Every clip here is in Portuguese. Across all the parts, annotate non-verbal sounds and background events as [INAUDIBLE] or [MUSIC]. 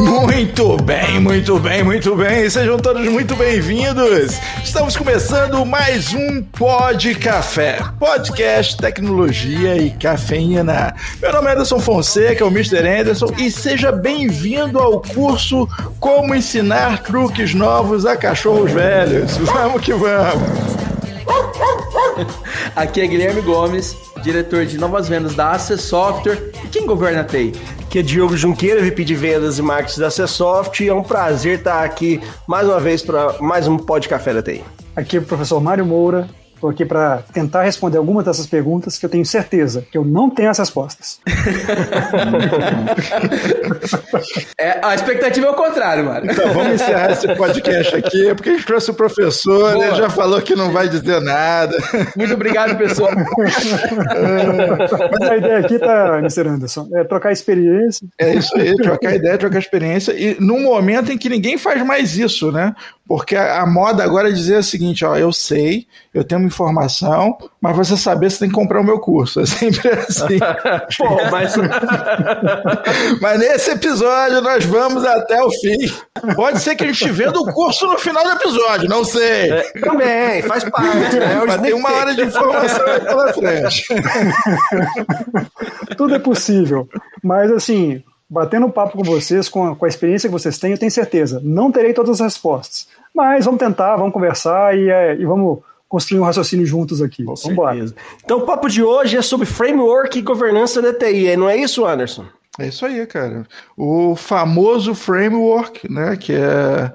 Muito bem, muito bem, muito bem. Sejam todos muito bem-vindos. Estamos começando mais um Pod Café, podcast, tecnologia e cafeína. Meu nome é Anderson Fonseca, o Mr. Anderson, e seja bem-vindo ao curso Como Ensinar Truques Novos a Cachorros Velhos. Vamos que vamos. [LAUGHS] Aqui é Guilherme Gomes, diretor de novas vendas da Access Software. E quem governa a TI? Aqui é Diogo Junqueira, VP de Vendas e Marketing da Acessoft. E é um prazer estar aqui mais uma vez para mais um Pod Café da TI. Aqui é o professor Mário Moura. Estou aqui para tentar responder algumas dessas perguntas que eu tenho certeza que eu não tenho as respostas. [LAUGHS] É, a expectativa é o contrário, Mário. Então, vamos encerrar esse podcast aqui, porque a gente trouxe o professor, ele já falou que não vai dizer nada. Muito obrigado, pessoal. [LAUGHS] Mas a ideia aqui tá, Mr. Anderson, é trocar experiência. É isso aí, trocar ideia, trocar experiência. E num momento em que ninguém faz mais isso, né? Porque a, a moda agora é dizer o seguinte: ó, eu sei, eu tenho uma informação, mas você saber, você tem que comprar o meu curso. É sempre assim. [LAUGHS] Pô, mas [LAUGHS] mas nesse episódio nós vamos até o fim. Pode ser que a gente venda o curso no final do episódio, não sei. também faz parte. Né? É Mas tem uma hora de informação aí pela frente. [LAUGHS] Tudo é possível. Mas, assim, batendo papo com vocês, com a, com a experiência que vocês têm, eu tenho certeza. Não terei todas as respostas. Mas vamos tentar, vamos conversar e, é, e vamos construir um raciocínio juntos aqui. Vamos embora. Então o papo de hoje é sobre framework e governança da TI, não é isso, Anderson? É isso aí, cara. O famoso framework, né? Que é.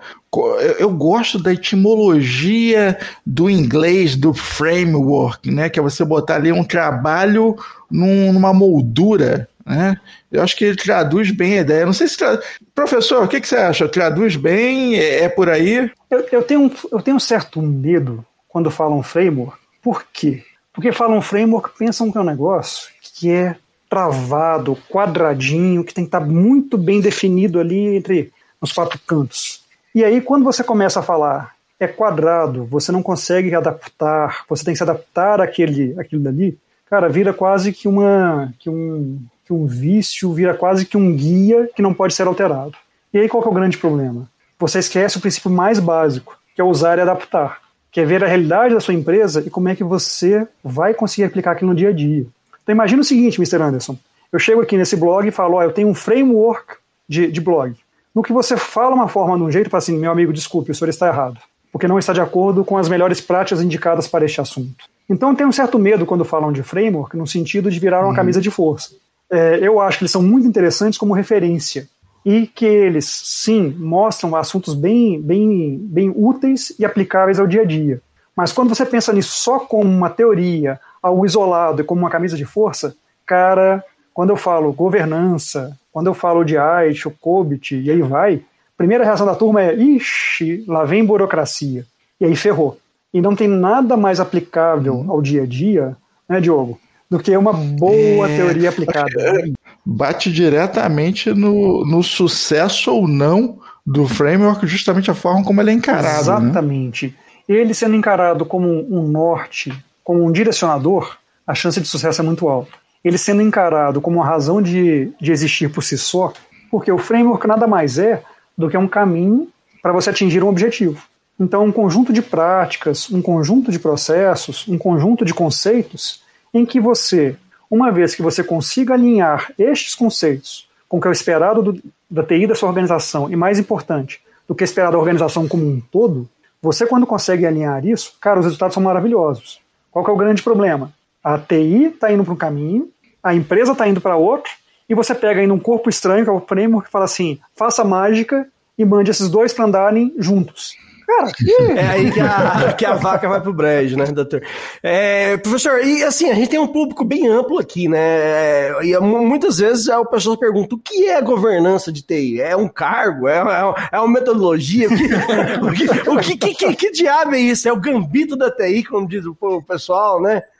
Eu gosto da etimologia do inglês do framework, né? Que é você botar ali um trabalho num- numa moldura, né? Eu acho que ele traduz bem a ideia. Não sei se. Tra... Professor, o que, que você acha? Traduz bem? É, é por aí? Eu, eu tenho, um- eu tenho um certo medo quando falam framework. Por quê? Porque falam framework, pensam que é um negócio que é travado, quadradinho, que tem que estar muito bem definido ali entre os quatro cantos. E aí, quando você começa a falar é quadrado, você não consegue adaptar, você tem que se adaptar àquele, àquilo dali, cara, vira quase que, uma, que, um, um vício, vira quase que um guia que não pode ser alterado. E aí, qual é o grande problema? Você esquece o princípio mais básico, que é usar e adaptar, que é ver a realidade da sua empresa e como é que você vai conseguir aplicar aquilo no dia a dia. Então imagina o seguinte, Mr. Anderson, eu chego aqui nesse blog e falo, ó, eu tenho um framework de, de blog. No que você fala uma forma de um jeito, fala assim, meu amigo, desculpe, o senhor está errado, porque não está de acordo com as melhores práticas indicadas para este assunto. Então tenho um certo medo quando falam de framework, no sentido de virar uma camisa de força. É, eu acho que eles são muito interessantes como referência e que eles, sim, mostram assuntos bem, bem, bem úteis e aplicáveis ao dia a dia. Mas quando você pensa nisso só como uma teoria, algo isolado e como uma camisa de força, cara, quando eu falo governança, quando eu falo de AIT, o COBIT e aí vai, a primeira reação da turma é, ixi, lá vem burocracia. E aí ferrou. E não tem nada mais aplicável ao dia a dia, né, Diogo, do que uma boa É, teoria aplicada. [LAUGHS] Bate diretamente no, no sucesso ou não do framework, justamente a forma como ele é encarado. Né? Exatamente. Ele sendo encarado como um norte, como um direcionador, a chance de sucesso é muito alta. Ele sendo encarado como uma razão de, de existir por si só, porque o framework nada mais é do que um caminho para você atingir um objetivo. Então, um conjunto de práticas, um conjunto de processos, um conjunto de conceitos em que você, uma vez que você consiga alinhar estes conceitos com o que é o esperado do, da TI da sua organização, e mais importante, do que é esperado da organização como um todo, você quando consegue alinhar isso, cara, os resultados são maravilhosos. Qual que é o grande problema? A TI está indo para um caminho, a empresa está indo para outro, e você pega ainda um corpo estranho, que é o framework, que fala assim, faça mágica e mande esses dois para andarem juntos. Cara, É aí que a, [LAUGHS] que a vaca vai pro brejo, né, doutor? É, professor, e assim, a gente tem um público bem amplo aqui, né? E mu- muitas vezes o pessoal pergunta: o que é governança de TI? É um cargo? É, é, é uma metodologia? O, que, [LAUGHS] o, que, o que, que, que, diabo é isso? É o gambito da TI, como diz o pessoal, né? [LAUGHS]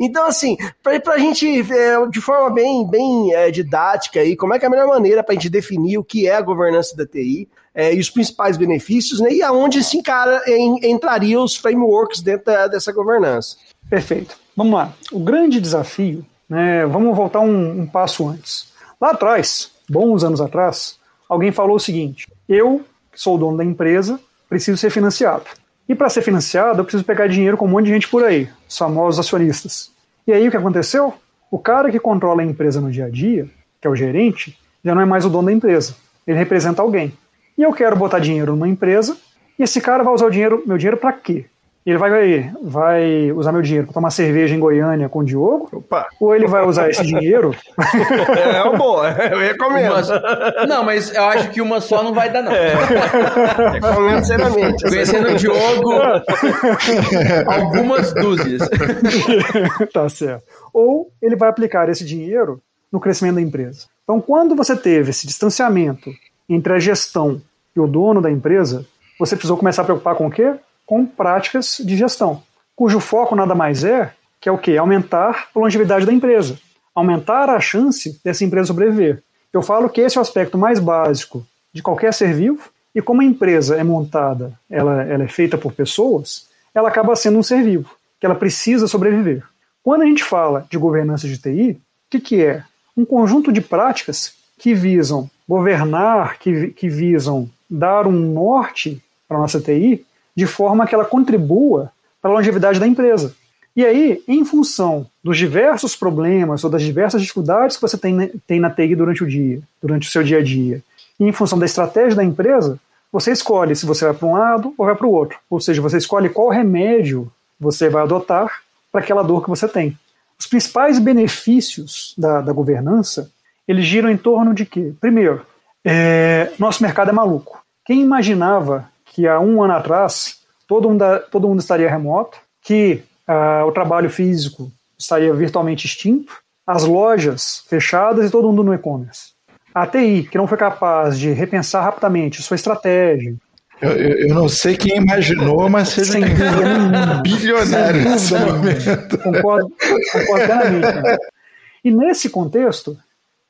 Então, assim, pra, pra gente, é, de forma bem, bem é, didática aí, como é que é a melhor maneira pra gente definir o que é a governança da TI é, e os principais benefícios, né? E aonde se encara, em, entraria os frameworks dentro da- dessa governança. Perfeito. Vamos lá. O grande desafio né, vamos voltar um, um passo antes. Lá atrás, bons anos atrás, alguém falou o seguinte: eu, que sou o dono da empresa, preciso ser financiado. E para ser financiado, eu preciso pegar dinheiro com um monte de gente por aí, os famosos acionistas. E aí o que aconteceu? O cara que controla a empresa no dia a dia, que é o gerente, já não é mais o dono da empresa. Ele representa alguém. E eu quero botar dinheiro numa empresa, e esse cara vai usar o dinheiro, meu dinheiro para quê? Ele vai, vai usar meu dinheiro para tomar cerveja em Goiânia com o Diogo? Opa. Ou ele vai usar esse dinheiro? [LAUGHS] É uma boa, eu recomendo. Uma- Não, mas eu acho que uma só não vai dar, não. Recomendo seriamente. Conhecendo o Diogo, algumas dúzias. tá certo. Ou ele vai aplicar esse dinheiro no crescimento da empresa. Então, quando você teve esse distanciamento entre a gestão e o dono da empresa, você precisou começar a preocupar com o quê? Com práticas de gestão, cujo foco nada mais é que é o quê? Aumentar a longevidade da empresa, aumentar a chance dessa empresa sobreviver. Eu falo que esse é o aspecto mais básico de qualquer ser vivo, e como a empresa é montada, ela, ela é feita por pessoas, ela acaba sendo um ser vivo, que ela precisa sobreviver. Quando a gente fala de governança de TI, o que, que é? Um conjunto de práticas que visam governar, que, que visam dar um norte para a nossa TI, de forma que ela contribua para a longevidade da empresa. E aí, em função dos diversos problemas ou das diversas dificuldades que você tem, na- tem na TI durante o dia, durante o seu dia a dia, e em função da estratégia da empresa, você escolhe se você vai para um lado ou vai para o outro. Ou seja, você escolhe qual remédio você vai adotar para aquela dor que você tem. Os principais benefícios da, da governança, eles giram em torno de quê? Primeiro, é, nosso mercado é maluco. Quem imaginava que há um ano atrás todo mundo, todo mundo estaria remoto, que ah, o trabalho físico estaria virtualmente extinto, as lojas fechadas e todo mundo no e-commerce. A TI, que não foi capaz de repensar rapidamente sua estratégia, Eu, eu- eu não sei quem imaginou, mas seja nenhuma, bilionário nesse momento. Concordo, concordo plenamente. E nesse contexto,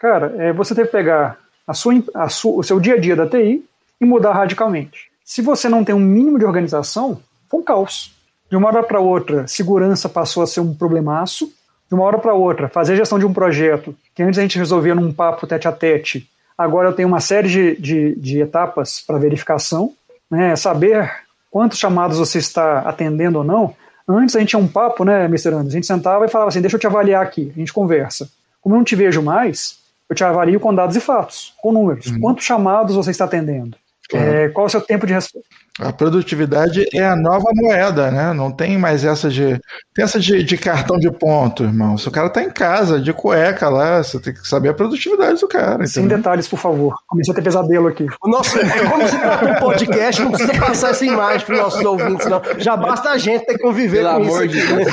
cara, é, você que pegar a sua, a sua- o seu dia a dia da TI e mudar radicalmente. Se você não tem um mínimo de organização, foi um caos. De uma hora para outra, segurança passou a ser um problemaço. De uma hora para outra, fazer gestão de um projeto que antes a gente resolvia num papo tete a tete, agora eu tenho uma série de, de, de etapas para verificação. Né? Saber quantos chamados você está atendendo ou não. Antes a gente tinha um papo, né, Mr. Anderson? A gente sentava e falava assim: deixa eu te avaliar aqui, a gente conversa. Como eu não te vejo mais, eu te avalio com dados e fatos, com números. Quantos chamados você está atendendo? Claro. É, qual é o seu tempo de resposta? A produtividade é a nova moeda, né? Não tem mais essa de. Tem essa de, de cartão de ponto, irmão. Se o cara tá em casa, de cueca lá, você tem que saber a produtividade do cara. Sem entendeu? detalhes, por favor. Comecei a ter pesadelo aqui. O nosso, é como se trata um podcast, não precisa passar essa imagem para os nossos ouvintes, não. Já basta a gente ter que conviver Pelo com isso. amor de aqui, Deus.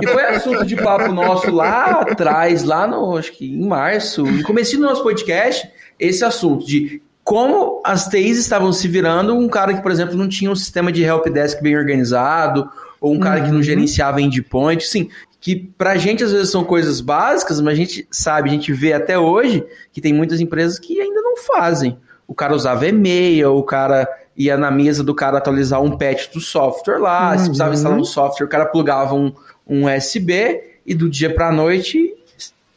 E foi assunto de papo nosso lá atrás, lá no, acho que em março, no começo do nosso podcast, esse assunto de como as TIs estavam se virando, um cara que, por exemplo, não tinha um sistema de helpdesk bem organizado, ou um cara que não gerenciava endpoint, sim, que pra gente às vezes são coisas básicas, mas a gente sabe, a gente vê até hoje que tem muitas empresas que ainda não fazem. O cara usava e-mail, o cara ia na mesa do cara atualizar um patch do software lá, se precisava instalar um software, o cara plugava um, um USB e do dia pra noite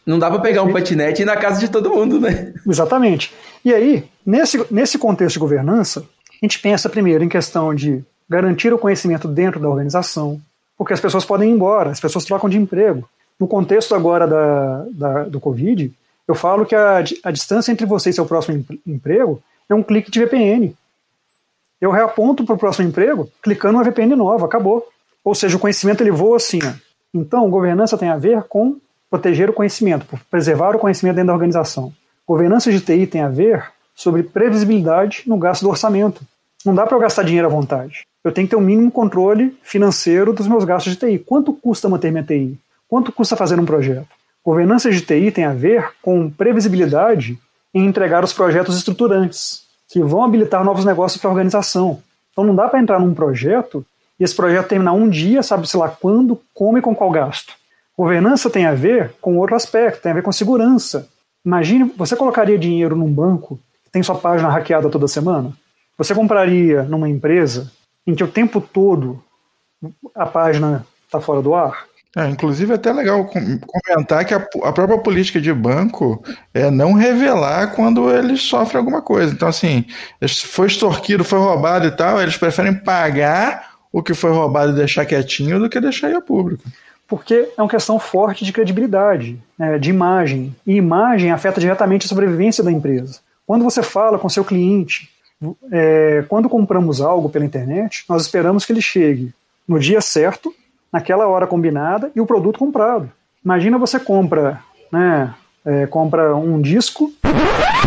não dá pra pegar um patinete e ir na casa de todo mundo, né? Exatamente. E aí, nesse, nesse contexto de governança, a gente pensa primeiro em questão de garantir o conhecimento dentro da organização, porque as pessoas podem ir embora, as pessoas trocam de emprego. No contexto agora da, da- do Covid, eu falo que a, a distância entre você e seu próximo em- emprego é um clique de VPN. Eu reaponto para o próximo emprego clicando uma VPN nova, acabou. Ou seja, o conhecimento ele voa assim. ó. Então, governança tem a ver com proteger o conhecimento, preservar o conhecimento dentro da organização. Governança de TI tem a ver sobre previsibilidade no gasto do orçamento. Não dá para eu gastar dinheiro à vontade. Eu tenho que ter um mínimo controle financeiro dos meus gastos de TI. Quanto custa manter minha TI? Quanto custa fazer um projeto? Governança de TI tem a ver com previsibilidade em entregar os projetos estruturantes, que vão habilitar novos negócios para a organização. Então não dá para entrar num projeto e esse projeto terminar um dia, sabe-se lá quando, como e com qual gasto. Governança tem a ver com outro aspecto, tem a ver com segurança. Imagine, você colocaria dinheiro num banco que tem sua página hackeada toda semana? Você compraria numa empresa em que o tempo todo a página está fora do ar? É, inclusive, é até legal com- comentar que a, a própria política de banco é não revelar quando eles sofrem alguma coisa. Então, assim, foi extorquido, foi roubado e tal, eles preferem pagar o que foi roubado e deixar quietinho do que deixar ir a público. Porque é uma questão forte de credibilidade, né, de imagem. E imagem afeta diretamente a sobrevivência da empresa. Quando você fala com seu cliente, é, quando compramos algo pela internet, nós esperamos que ele chegue no dia certo, naquela hora combinada e o produto comprado. Imagina você compra, né, é, compra um disco.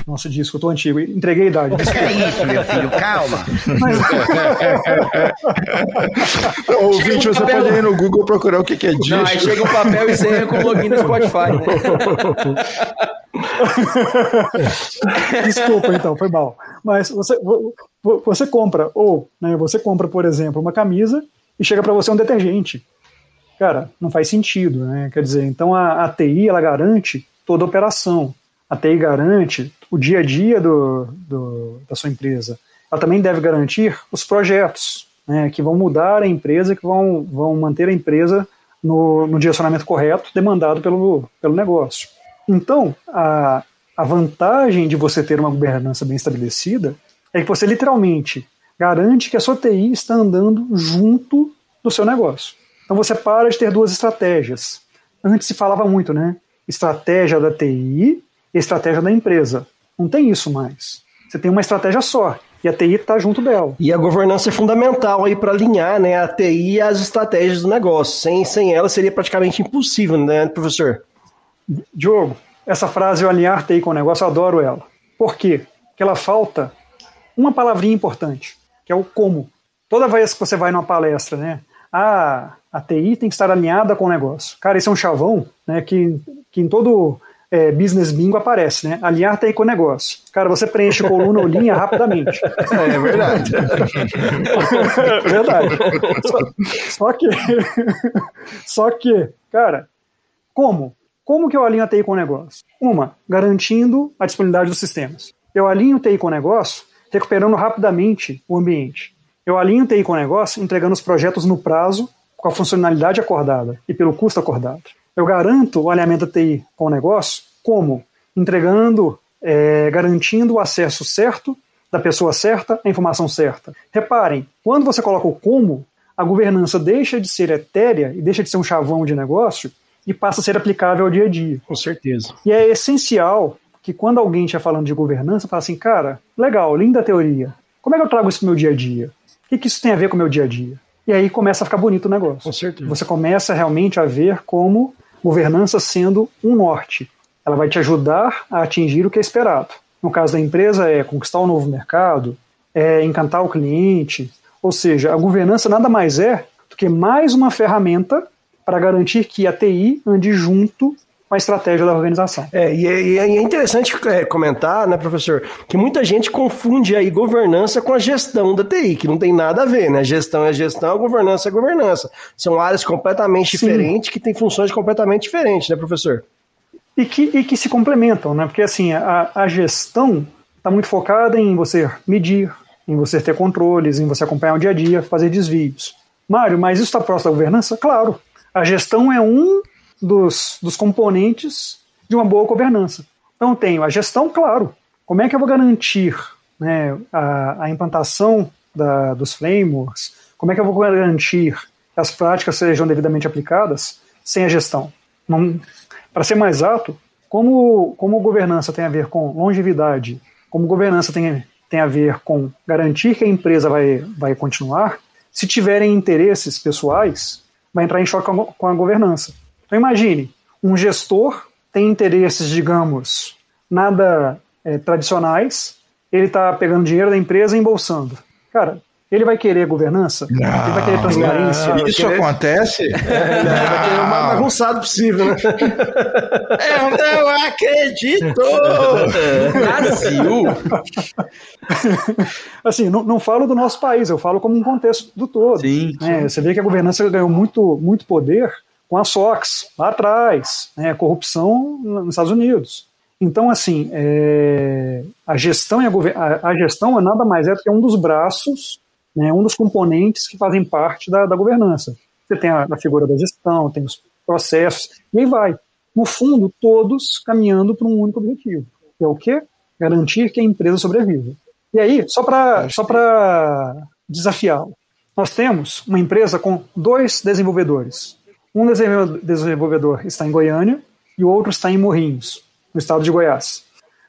Nossa, disco, eu tô antigo, entreguei a idade. Que é isso, meu filho? Calma. Mas, [LAUGHS] Ouvinte, você papel- pode ir no Google procurar o que que é disco. Não, aí chega um papel e senha com login no Spotify. Né? [LAUGHS] Desculpa, então, foi mal. Mas você, vo- vo- você compra, ou né, você compra, por exemplo, uma camisa e chega para você um detergente. Cara, não faz sentido, né? Quer dizer, então a, a TI ela garante toda a operação. A TI garante o dia a dia do, do- da sua empresa. Ela também deve garantir os projetos, né, que vão mudar a empresa, que vão, vão manter a empresa no, no direcionamento correto demandado pelo, pelo negócio. Então, a, a vantagem de você ter uma governança bem estabelecida é que você literalmente garante que a sua TI está andando junto do seu negócio. Então você para de ter duas estratégias. Antes se falava muito, né? Estratégia da TI e estratégia da empresa. Não tem isso mais. Você tem uma estratégia só e a TI está junto dela. E a governança é fundamental aí para alinhar né, a TI às estratégias do negócio. Sem, sem ela seria praticamente impossível, né, professor? Diogo, essa frase, o alinhar TI com o negócio, eu adoro ela. Por quê? Porque ela falta uma palavrinha importante, que é o como. Toda vez que você vai numa palestra, né? Ah, a TI tem que estar alinhada com o negócio. Cara, esse é um chavão né, que, que em todo é, business bingo aparece, né? Alinhar TI com o negócio. Cara, você preenche coluna ou linha rapidamente. É verdade. [LAUGHS] Verdade. Só, só que, [LAUGHS] só que, cara, como? Como que eu alinho a TI com o negócio? Uma, garantindo a disponibilidade dos sistemas. Eu alinho TI com o negócio, recuperando rapidamente o ambiente. Eu alinho TI com o negócio, entregando os projetos no prazo, com a funcionalidade acordada e pelo custo acordado. Eu garanto o alinhamento da TI com o negócio, como? Entregando, é, garantindo o acesso certo da pessoa certa à informação certa. Reparem, quando você coloca o como, a governança deixa de ser etérea e deixa de ser um chavão de negócio e passa a ser aplicável ao dia a dia. Com certeza. E é essencial que quando alguém estiver falando de governança, fala assim, cara, legal, linda teoria. Como é que eu trago isso para o meu dia a dia? O que, que isso tem a ver com o meu dia a dia? E aí começa a ficar bonito o negócio. Com certeza. Você começa realmente a ver como governança sendo um norte. Ela vai te ajudar a atingir o que é esperado. No caso da empresa, é conquistar um novo mercado, é encantar o cliente. Ou seja, a governança nada mais é do que mais uma ferramenta para garantir que a TI ande junto com a estratégia da organização. É, e, é, e é interessante é, comentar, né, professor, que muita gente confunde aí governança com a gestão da TI, que não tem nada a ver, né? Gestão é gestão, governança é governança. São áreas completamente Sim. diferentes que têm funções completamente diferentes, né, professor? e que, e que se complementam, né? Porque assim, a, a gestão está muito focada em você medir, em você ter controles, em você acompanhar o dia a dia, fazer desvios. Mário, mas isso está próximo da governança? Claro. A gestão é um dos, dos componentes de uma boa governança. Então tenho a gestão, claro. Como é que eu vou garantir né, a, a implantação da, dos frameworks? Como é que eu vou garantir que as práticas sejam devidamente aplicadas sem a gestão? Para ser mais alto, como, como governança tem a ver com longevidade, como governança tem, tem a ver com garantir que a empresa vai, vai continuar, se tiverem interesses pessoais, vai entrar em choque com a, com a governança. Então imagine, um gestor tem interesses, digamos, nada é, tradicionais, ele está pegando dinheiro da empresa e embolsando. Cara, ele vai querer governança? ele vai querer transparência? não. Isso querer- acontece? Vai ter o mais bagunçado possível, né? Eu não acredito! Brasil! Assim, não, não falo do nosso país, eu falo como um contexto do todo. Sim, né? Você vê que a governança ganhou muito, muito poder com a SOX, lá atrás, né? corrupção nos Estados Unidos. Então, assim, é, a, gestão e a, a, gestão é nada mais é do que um dos braços, né? um dos componentes que fazem parte da, da governança. Você tem a, a figura da gestão, tem os, processos, e aí vai. No fundo, todos caminhando para um único objetivo, que é o quê? Garantir que a empresa sobreviva. E aí, só para só desafiá-lo, nós temos uma empresa com dois desenvolvedores. Um desenvolvedor está em Goiânia e o outro está em Morrinhos, no estado de Goiás.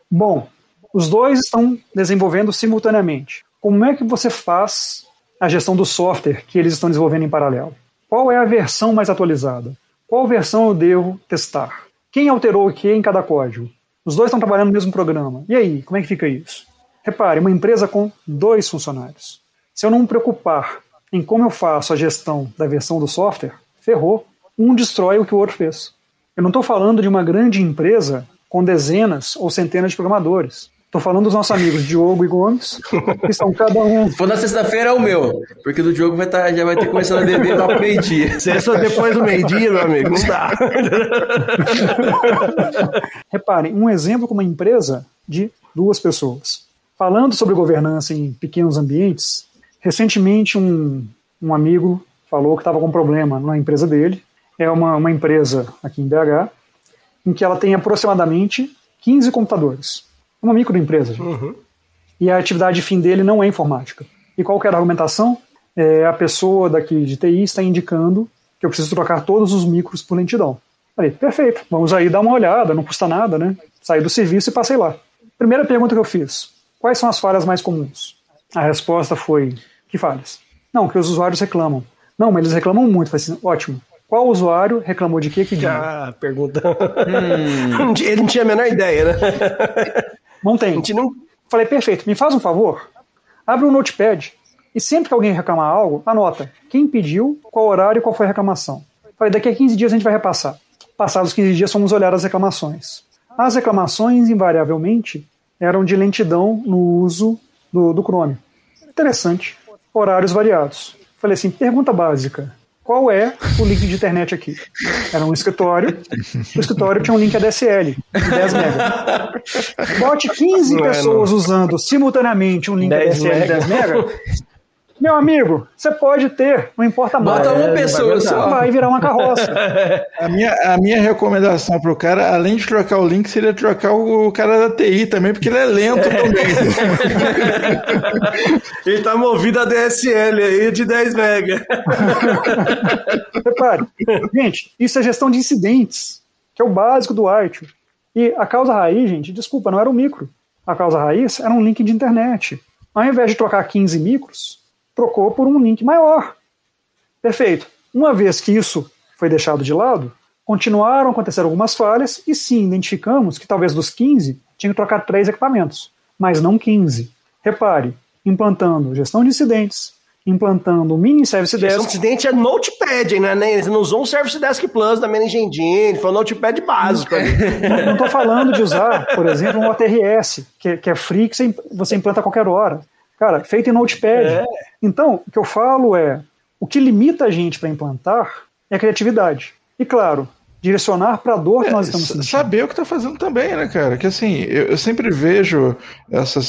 Bom, os dois estão desenvolvendo simultaneamente. Como é que você faz a gestão do software que eles estão desenvolvendo em paralelo? Qual é a versão mais atualizada? Qual versão eu devo testar? Quem alterou o que em cada código? Os dois estão trabalhando no mesmo programa. E aí, como é que fica isso? Repare, uma empresa com dois funcionários. Se eu não me preocupar em como eu faço a gestão da versão do software, ferrou. Um destrói o que o outro fez. Eu não estou falando de uma grande empresa com dezenas ou centenas de programadores. Estou falando dos nossos amigos Diogo e Gomes, que são cada um. Se for na sexta-feira é o meu, porque do Diogo vai tá, já vai ter começado a beber lá pro meio-dia. [LAUGHS] Sexta depois do meio-dia, meu amigo, não dá. [LAUGHS] Reparem, um exemplo com uma empresa de duas pessoas. Falando sobre governança em pequenos ambientes, recentemente um, um amigo falou que estava com um problema na empresa dele. É uma, uma empresa aqui em BH, em que ela tem aproximadamente 15 computadores uma microempresa. Uhum. E a atividade fim dele não é informática. E qual que era a argumentação? É, a pessoa daqui de TI está indicando que eu preciso trocar todos os micros por lentidão. Falei, perfeito, vamos aí dar uma olhada, não custa nada, né? Saí do serviço e passei lá. Primeira pergunta que eu fiz: quais são as falhas mais comuns? A resposta foi: que falhas? Não, que os usuários reclamam. Não, mas eles reclamam muito. Falei assim, ótimo. Qual usuário reclamou de quê que dia? Ah, pergunta. Hum. [LAUGHS] Ele não tinha a menor ideia, né? Não tem. A gente não... Falei, perfeito, me faz um favor, abre um notepad e sempre que alguém reclamar algo, anota quem pediu, qual horário e qual foi a reclamação. Falei, daqui a 15 dias a gente vai repassar. Passados 15 dias, fomos olhar as reclamações. As reclamações, invariavelmente, eram de lentidão no uso do, do Chrome. Interessante. Horários variados. Falei assim, pergunta básica qual é o link de internet aqui? Era um escritório, o escritório tinha um link ADSL de 10 MB. Bote 15 Não pessoas é, usando simultaneamente um link ADSL de 10 MB, meu amigo, você pode ter, não importa mais. Bota uma pessoa só. Vai virar uma carroça. [LAUGHS] A minha, a minha recomendação pro cara, além de trocar o link, seria trocar o, o cara da TI também, porque ele é lento é. também. [LAUGHS] ele tá movido a DSL aí de 10 mega. [LAUGHS] Repare, gente, isso é gestão de incidentes, que é o básico do ITIL. E a causa raiz, gente, desculpa, não era o micro. A causa raiz era um link de internet. Ao invés de trocar 15 micros, trocou por um link maior. Perfeito. Uma vez que isso foi deixado de lado, continuaram a acontecer algumas falhas e sim, identificamos que talvez dos 15 tinha que trocar três equipamentos, mas não 15. Repare, implantando gestão de incidentes, implantando o mini Service Desk. Gestão de incidente é Notepad, né? Ele não usou um Service Desk Plus da Manage Engine, foi um Notepad básico. não estou falando de usar, por exemplo, um OTRS, que, que é free, que você implanta a qualquer hora. Cara, feito em Notepad. É. Então, o que eu falo é: o que limita a gente para implantar é a criatividade. E claro, direcionar para a dor que é, nós estamos sentindo. Saber o que está fazendo também, né, cara? Que assim, eu, eu sempre vejo essa,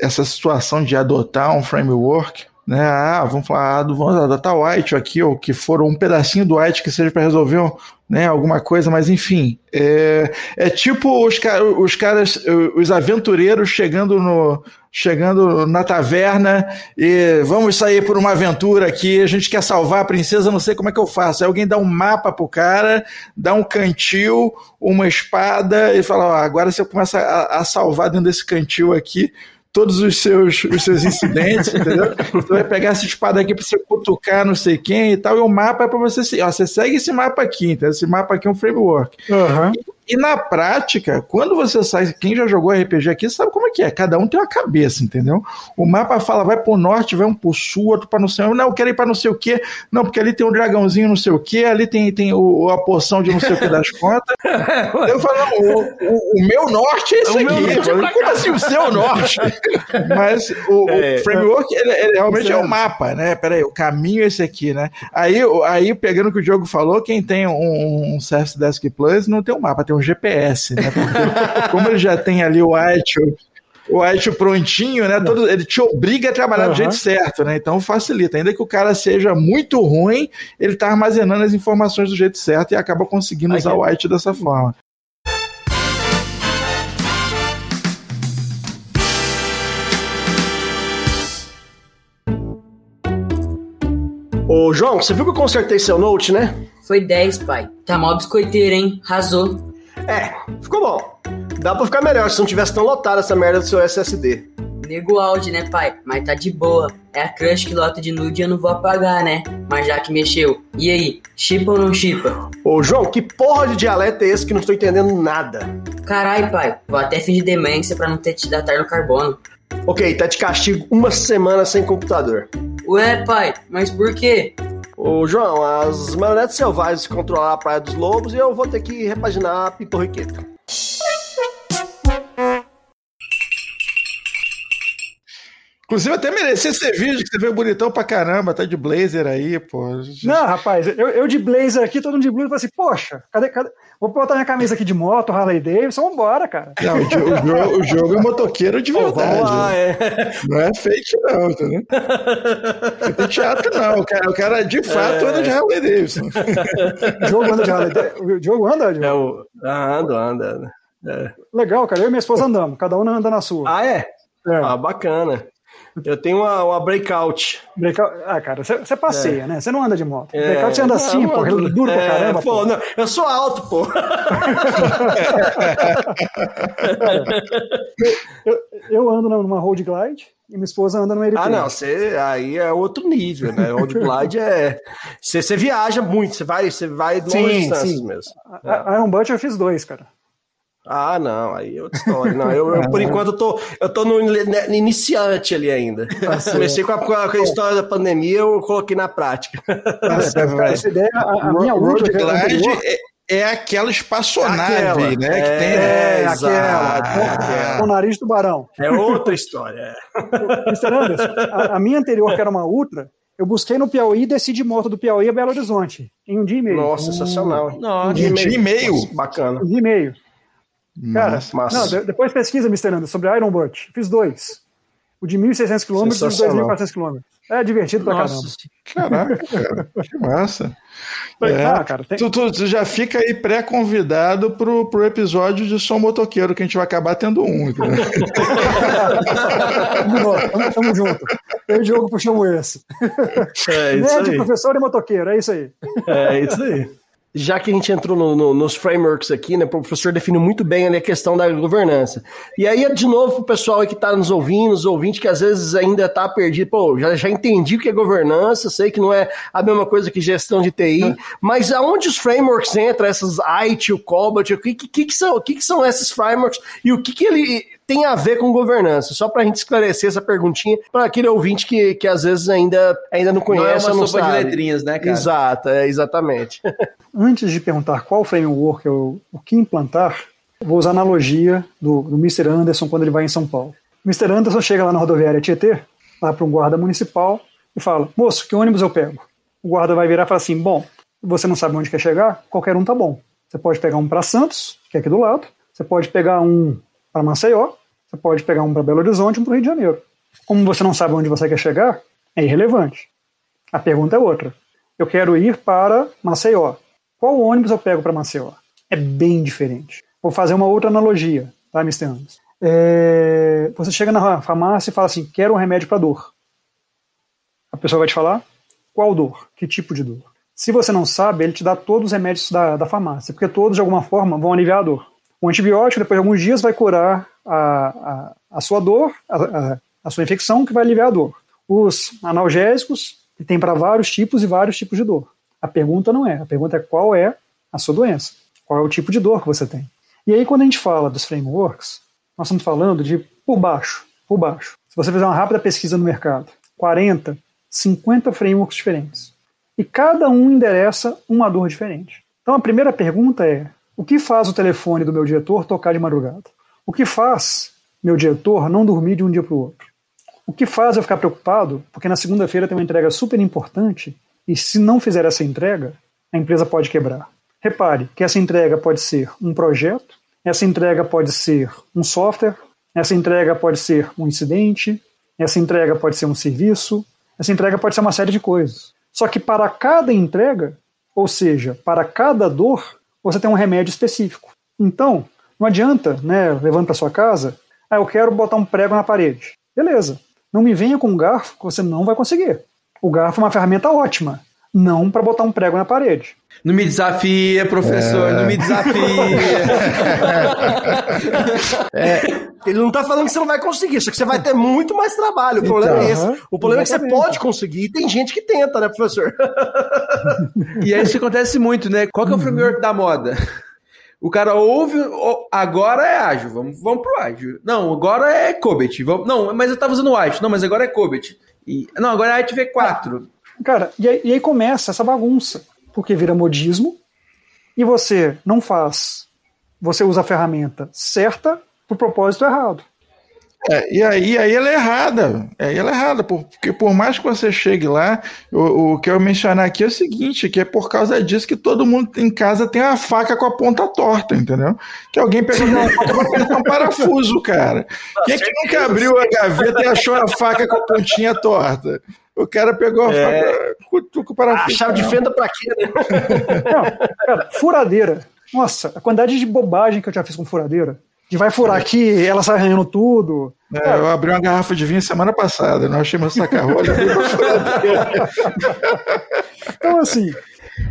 essa situação de adotar um framework né? Ah, vamos falar do vamos adotar o White aqui, ou que for um pedacinho do White que seja para resolver né, alguma coisa, mas enfim, é, é tipo os, os caras, os aventureiros chegando no chegando na taverna e vamos sair por uma aventura aqui, a gente quer salvar a princesa, não sei como é que eu faço. Aí alguém dá um mapa pro cara, dá um cantil, uma espada e fala, ó, agora você começa a, a salvar dentro desse cantil aqui todos os seus, os seus incidentes, entendeu? Você vai pegar essa espada aqui para você cutucar não sei quem e tal, e o mapa é para você. Ó, você segue esse mapa aqui, entendeu? Esse mapa aqui é um framework. Uhum. E na prática, quando você sai, quem já jogou RPG aqui sabe como é que é. Cada um tem uma cabeça, entendeu? O mapa fala, vai pro norte, vai um pro sul, outro para não sei Não, eu quero ir para não sei o quê. Não, porque ali tem um dragãozinho não sei o quê, ali tem, tem o, a poção de não sei o que das contas. [LAUGHS] eu falo, não, o, o, o, meu norte é esse aqui. Falo, como assim o seu norte? [LAUGHS] Mas o, é, o framework, ele, ele realmente é o mapa, né? Peraí, o caminho é esse aqui, né? Aí, aí pegando o que o Diogo falou, quem tem um, um Service Desk Plus não tem um mapa, tem um GPS, né? Porque como ele já tem ali o White, o White prontinho, né? Todo, ele te obriga a trabalhar do Aham. jeito certo, né? Então facilita. Ainda que o cara seja muito ruim, ele tá armazenando as informações do jeito certo e acaba conseguindo usar o White dessa forma. Ô, João, você viu que eu consertei seu note, né? Foi 10, pai. Tá mó biscoiteiro, hein? Arrasou. É, ficou bom. Dá pra ficar melhor se não tivesse tão lotado essa merda do seu SSD. Nego áudio, né, pai? Mas tá de boa. É a crush que lota de nude e eu não vou apagar, né? Mas já que mexeu. E aí, chipa ou não chipa? Ô, João, que porra de dialeto é esse que não estou entendendo nada? Carai, pai. Vou até fingir demência pra não ter te datar no carbono. Ok, tá de castigo uma semana sem computador. Ué, pai, mas por quê? Ô, João, as marionetes selvagens controlaram a Praia dos Lobos e eu vou ter que repaginar a Piporriqueta. Inclusive, até merecia esse vídeo, que você veio bonitão pra caramba, tá de blazer aí, pô. Não, rapaz, eu, eu de blazer aqui, todo mundo de blazer, eu falei assim, poxa, cadê, cadê? Vou botar minha camisa aqui de moto, Harley Davidson, vambora, cara. Não, o, jo- o jo- o jogo é motoqueiro de verdade. Lá, é. Não é fake, não, entendeu? Não tem teatro, não. O cara, o cara de fato anda de Harley Davidson. O jogo anda de Harley Davidson. O jogo anda, É Diogo? o... Ah, anda, anda. anda. Legal, cara. Eu e minha esposa andamos, cada um anda na sua. Ah, é? É. Ah, bacana. Eu tenho uma, uma breakout. Breakout- Ah, cara, você passeia, né? Você não anda de moto. É, Breakout você anda assim, não, pô, não, duro pra é, caramba, pô. pô. não, eu sou alto, pô. [LAUGHS] Eu, eu ando numa road glide e minha esposa anda no LT. Ah, não, você aí é outro nível, né? O Road Glide é. Você, você viaja muito, você vai, você vai longas Sim, distâncias sim. mesmo. A, a Iron Butt eu fiz dois, cara. Ah, não, aí é outra história. Não, eu, eu, por [LAUGHS] enquanto eu tô, eu tô no iniciante ali ainda. Comecei com a, com a- com a história da pandemia, eu coloquei na prática. Cara, essa ideia, a, a minha que anterior, é, é aquela espaçonave, Aquela. né? Que É, tem. é, exato, aquela, com o nariz de tubarão. É outra história. é. Mr. Anderson, a, a minha anterior, que era uma Ultra, eu busquei no Piauí e desci de moto do Piauí a Belo Horizonte, em um dia e meio. Nossa, sensacional. Nossa. Um dia e meio? Nossa, Bacana. Um dia e meio. Cara, massa. não, de- depois pesquisa, Mr. Anderson, sobre Iron Butt. Fiz dois. O de 1.600 km e o de Sensacional. 2.400 km. É divertido pra Nossa. caramba. Caraca, cara, que massa. É. Ah, cara, tem... Tu, tu- tu já fica aí pré-convidado pro, pro episódio de Som Motoqueiro, que a gente vai acabar tendo um. tamo, tamo junto. Eu e o Diogo puxamos esse. É isso Nerd, aí. professor e motoqueiro, é isso aí. É isso aí. Já que a gente entrou no- no- nos frameworks aqui, né, o professor definiu muito bem ali a questão da governança. E aí, de novo, pro pessoal aí que está nos ouvindo, os ouvintes que às vezes ainda tá perdido, pô, já, já entendi o que é governança, sei que não é a mesma coisa que gestão de TI, mas aonde os frameworks entram, essas IT, o Cobalt, o que, que, que são, o que, que são esses frameworks e o que, que ele tem a ver com governança? Só para a gente esclarecer essa perguntinha para aquele ouvinte que, que às vezes ainda, ainda não Não é conhece uma não sopa de sabe. letrinhas, né, cara? Exato, é, exatamente. [LAUGHS] Antes de perguntar qual framework eu o que implantar, eu vou usar a analogia do, do Mr. Anderson quando ele vai em São Paulo. O Mr. Anderson chega lá na rodoviária Tietê, lá para um guarda municipal, e fala: Moço, que ônibus eu pego? O guarda vai virar e falar assim: Bom, você não sabe onde quer chegar? Qualquer um tá bom. Você pode pegar um para Santos, que é aqui do lado, você pode pegar um para Maceió, você pode pegar um para Belo Horizonte, um para o Rio de Janeiro. Como você não sabe onde você quer chegar, é irrelevante. A pergunta é outra. Eu quero ir para Maceió. Qual ônibus eu pego para Maceió? É bem diferente. Vou fazer uma outra analogia, tá, Mr. Anderson? É, Você chega na farmácia e fala assim: quero um remédio para dor. A pessoa vai te falar qual dor, que tipo de dor. Se você não sabe, ele te dá todos os remédios da, da farmácia, porque todos, de alguma forma, vão aliviar a dor. O antibiótico, depois de alguns dias, vai curar a, a, a sua dor, a, a sua infecção, que vai aliviar a dor. Os analgésicos, que tem para vários tipos e vários tipos de dor. A pergunta não é, a pergunta é qual é a sua doença, qual é o tipo de dor que você tem. E aí, quando a gente fala dos frameworks, nós estamos falando de por baixo, por baixo. Se você fizer uma rápida pesquisa no mercado, 40, 50 frameworks diferentes. E cada um endereça uma dor diferente. Então a primeira pergunta é: o que faz o telefone do meu diretor tocar de madrugada? O que faz meu diretor não dormir de um dia para o outro? O que faz eu ficar preocupado porque na segunda-feira tem uma entrega super importante e se não fizer essa entrega, a empresa pode quebrar? Repare que essa entrega pode ser um projeto, essa entrega pode ser um software, Essa entrega pode ser um incidente, essa entrega pode ser um serviço, essa entrega pode ser uma série de coisas. Só que para cada entrega, ou seja, para cada dor, você tem um remédio específico. Então, não adianta, né, levando para sua casa, ah, eu quero botar um prego na parede. Beleza. Não me venha com um garfo que você não vai conseguir. O garfo é uma ferramenta ótima, não para botar um prego na parede. Não me desafia, professor, não me desafia. [LAUGHS] É, ele não tá falando que você não vai conseguir, só que você vai ter muito mais trabalho. O problema é Então, esse. O problema é que você exatamente. pode conseguir e tem gente que tenta, né, professor? E aí isso acontece muito, né? Qual que é o framework da moda? O cara ouve, agora é ágil, vamos, vamos pro ágil. Não, agora é Cobit. Vamos, não, mas eu tava usando o White. Não, mas agora é Cobit. E, não, agora é White V4. Cara, e aí, e aí começa essa bagunça, porque vira modismo e você não faz, você usa a ferramenta certa pro propósito errado. É, e aí, aí ela é errada. Aí ela é errada, por- porque por mais que você chegue lá, o, o que eu mencionar aqui é o seguinte, que é por causa disso que todo mundo em casa tem a faca com a ponta torta, entendeu? Que alguém pegou uma faca pra apertar um parafuso, cara. Quem é que nunca abriu a gaveta e achou a faca com a pontinha torta? O cara pegou a faca com, com o A parafuso. chave de fenda pra quê, né? Não, cara, furadeira. Nossa, a quantidade de bobagem que eu já fiz com furadeira. De vai furar aqui, ela sai arranhando tudo. É, eu abri uma garrafa de vinho semana passada, nós achei meu furadeira. [LAUGHS] Então, assim,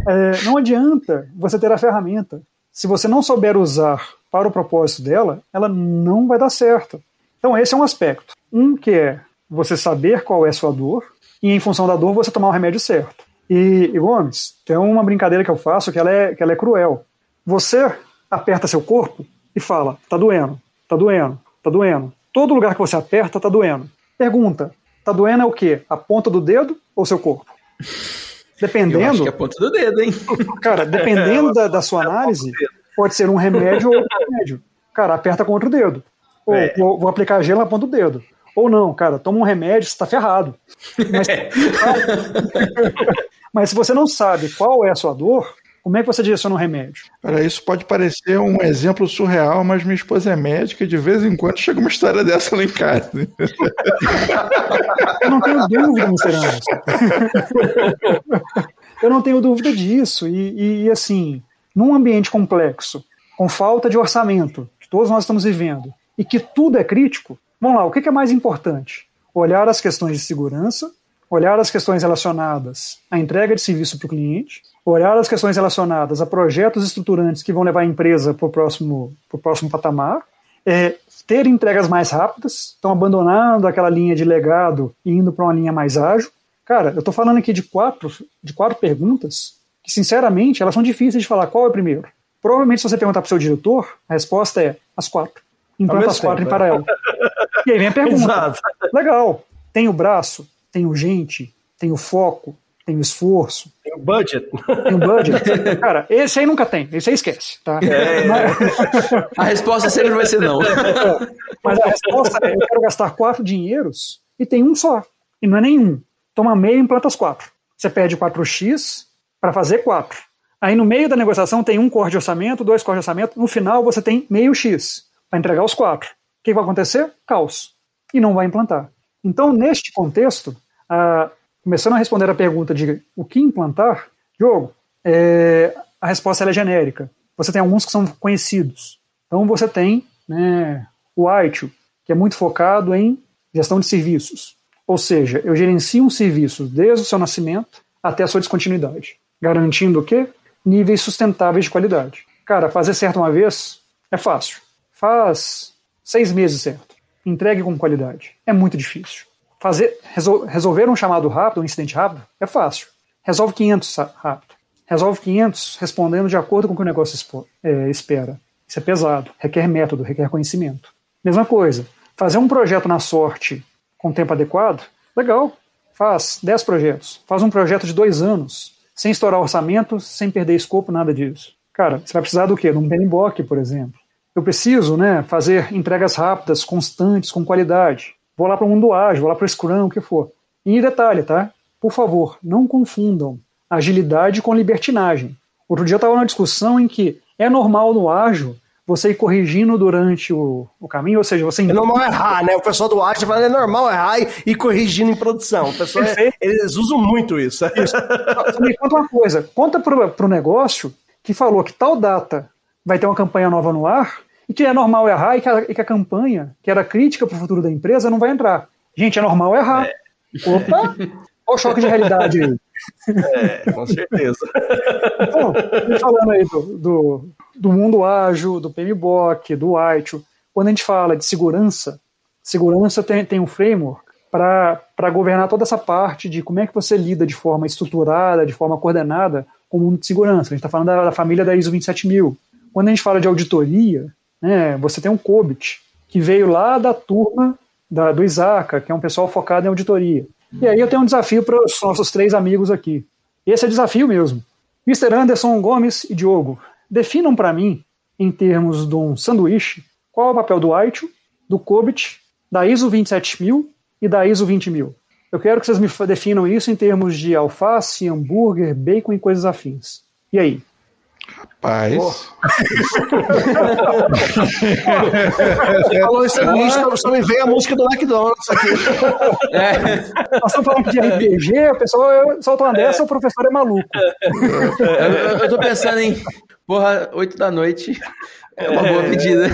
é, não adianta você ter a ferramenta. Se você não souber usar para o propósito dela, ela não vai dar certo. Então, esse é um aspecto. Um que é você saber qual é a sua dor e, em função da dor, você tomar o remédio certo. E, e Gomes, tem uma brincadeira que eu faço que ela é, que ela é cruel. Você aperta seu corpo e fala: tá doendo, tá doendo, tá doendo. Todo lugar que você aperta tá doendo. Pergunta: tá doendo é o quê? A ponta do dedo ou seu corpo? Eu acho Dependendo, que é a ponta do dedo, hein? [LAUGHS] Cara, dependendo da, da sua análise, pode ser um remédio ou outro remédio. Cara, aperta com outro dedo. Ou É. vou, vou aplicar gelo na ponta do dedo. Ou não, cara, toma um remédio, você tá ferrado. Mas, [LAUGHS] mas se você não sabe qual é a sua dor, como é que você direciona um remédio? Olha, isso pode parecer um exemplo surreal, mas minha esposa é médica e de vez em quando chega uma história [LAUGHS] dessa lá em casa. Eu não tenho dúvida, Mr. Anderson. Eu não tenho dúvida disso. E, e, assim, num ambiente complexo, com falta de orçamento, que todos nós estamos vivendo, e que tudo é crítico, vamos lá, o que que é mais importante? Olhar as questões de segurança, olhar as questões relacionadas à entrega de serviço para o cliente, olhar as questões relacionadas a projetos estruturantes que vão levar a empresa para o próximo, pro próximo patamar, é, ter entregas mais rápidas, estão abandonando aquela linha de legado e indo para uma linha mais ágil. Cara, eu estou falando aqui de quatro, de quatro perguntas que, sinceramente, elas são difíceis de falar qual é o primeiro. Provavelmente, se você perguntar para o seu diretor, a resposta é as quatro. Mesmo as quatro tempo, em paralelo. E aí vem a [LAUGHS] pergunta. Exato. Legal. Tem o braço, tem o gente, tem o foco, tem o esforço, Tem o budget. tem o budget. [LAUGHS] Cara, esse aí nunca tem. Esse aí esquece. Tá? Mas- A resposta sempre vai ser não. [LAUGHS] Mas a resposta é: eu quero gastar quatro dinheiros e tem um só. E não é nenhum. Toma meio e implanta os quatro. Você pede 4x para fazer quatro. Aí no meio da negociação tem um corte de orçamento, dois cortes de orçamento. No final você tem meio x para entregar os quatro. O que vai acontecer? Caos. E não vai implantar. Então, neste contexto, ah, começando a responder a pergunta de o que implantar, Diogo, é, a resposta é genérica. Você tem alguns que são conhecidos. Então você tem né, o ITIL, que é muito focado em gestão de serviços. Ou seja, eu gerencio um serviço desde o seu nascimento até a sua descontinuidade, garantindo o quê? Níveis sustentáveis de qualidade. Cara, fazer certo uma vez é fácil. Faz seis meses certo. Entregue com qualidade. É muito difícil. Fazer, resol- resolver um chamado rápido, um incidente rápido, é fácil. Resolve 500 sa- rápido. Resolve 500 respondendo de acordo com o que o negócio expo- é, espera. Isso é pesado. Requer método, requer conhecimento. Mesma coisa. Fazer um projeto na sorte com tempo adequado, legal. Faz 10 projetos. Faz um projeto de dois anos, sem estourar orçamento, sem perder escopo, nada disso. Cara, você vai precisar do quê? De um PMBOK, por exemplo. Eu preciso né, fazer entregas rápidas, constantes, com qualidade. Vou lá para o mundo ágil, vou lá para o Scrum, o que for. E detalhe, tá? Por favor, não confundam agilidade com libertinagem. Outro dia eu estava numa discussão em que é normal no ágil você ir corrigindo durante o, o caminho, ou seja, você É normal errar, né? O pessoal do arte fala, é normal errar e ir corrigindo em produção. O pessoal, é- eles usam muito isso. [LAUGHS] Só me conta uma coisa, conta pro, pro negócio que falou que tal data vai ter uma campanha nova no ar e que é normal errar e que a, e que a campanha, que era crítica para o futuro da empresa, não vai entrar. Gente, é normal errar. Opa! Olha o choque de realidade aí. É, com certeza. Então, e falando aí do, do, do mundo ágil, do PMBOK, do ITIL, quando a gente fala de segurança, segurança tem, tem um framework para governar toda essa parte de como é que você lida de forma estruturada, de forma coordenada com o mundo de segurança. A gente está falando da, da família da ISO 27000. Quando a gente fala de auditoria, né, você tem um COBIT, que veio lá da turma da, do ISACA, que é um pessoal focado em auditoria. E aí eu tenho um desafio para os nossos três amigos aqui. Esse é desafio mesmo. Mr. Anderson, Gomes e Diogo, definam para mim, em termos de um sanduíche, qual é o papel do ITIL, do COBIT, da ISO 27000 e da ISO 20000. Eu quero que vocês me definam isso em termos de alface, hambúrguer, bacon e coisas afins. E aí? Paz. Você [LAUGHS] falou isso aí, só- me veio a música do McDonald's aqui. É, Nós estamos falando de RPG, o pessoal solta uma dessa, o professor é maluco. eu, eu- eu tô pensando em, porra, 8 da noite é uma boa pedida.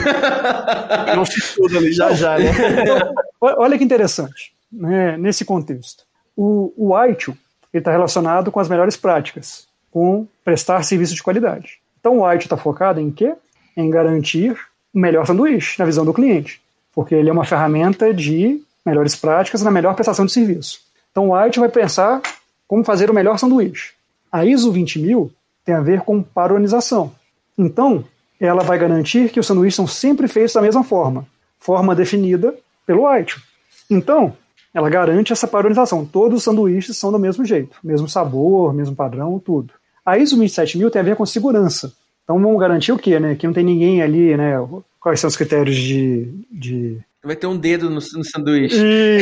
Não se tudo ali já já, né? [LAUGHS] O- Olha que interessante, né, nesse contexto. O, o ITIL está relacionado com as melhores práticas, com prestar serviço de qualidade. Então o ITIL está focado em quê? Em garantir o melhor sanduíche na visão do cliente, porque ele é uma ferramenta de melhores práticas na melhor prestação de serviço. Então o ITIL vai pensar como fazer o melhor sanduíche. A ISO 20000 tem a ver com padronização. Então, ela vai garantir que os sanduíches são sempre feitos da mesma forma, forma definida pelo ITIL. Então, ela garante essa padronização. Todos os sanduíches são do mesmo jeito, mesmo sabor, mesmo padrão, tudo. A ISO 27000 tem a ver com segurança. Então, vamos garantir o quê? Né? Que não tem ninguém ali, né? Quais são os critérios de, de Vai ter um dedo no, no sanduíche.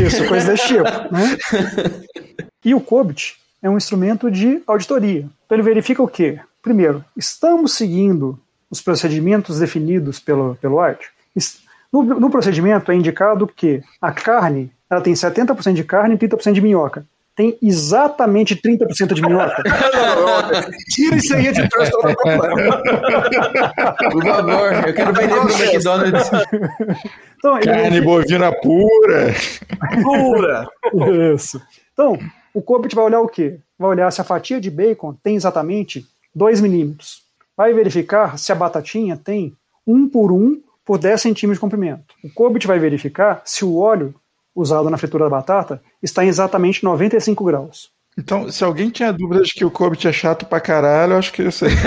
isso, coisa desse tipo. [LAUGHS] Né? E o COBIT é um instrumento de auditoria. Então ele verifica o quê? Primeiro, estamos seguindo os procedimentos definidos pelo, pelo ART? No, no procedimento é indicado que a carne ela tem 70% de carne e 30% de minhoca. Tem exatamente 30% de minhoca. [LAUGHS] Tira isso aí de trás, não dá problema. Por favor, eu quero vender pro McDonald's. Então, ele Carne bovina pura. Pura. Isso. Então, o COBIT vai olhar o quê? Vai olhar se a fatia de bacon tem exatamente 2 milímetros. Vai verificar se a batatinha tem 1 por 1 por 10 centímetros de comprimento. O COBIT vai verificar se o óleo usado na fritura da batata está em exatamente 95 graus. Então, se alguém tinha dúvidas de que o Cobbit é chato pra caralho, eu acho que eu sei. [LAUGHS]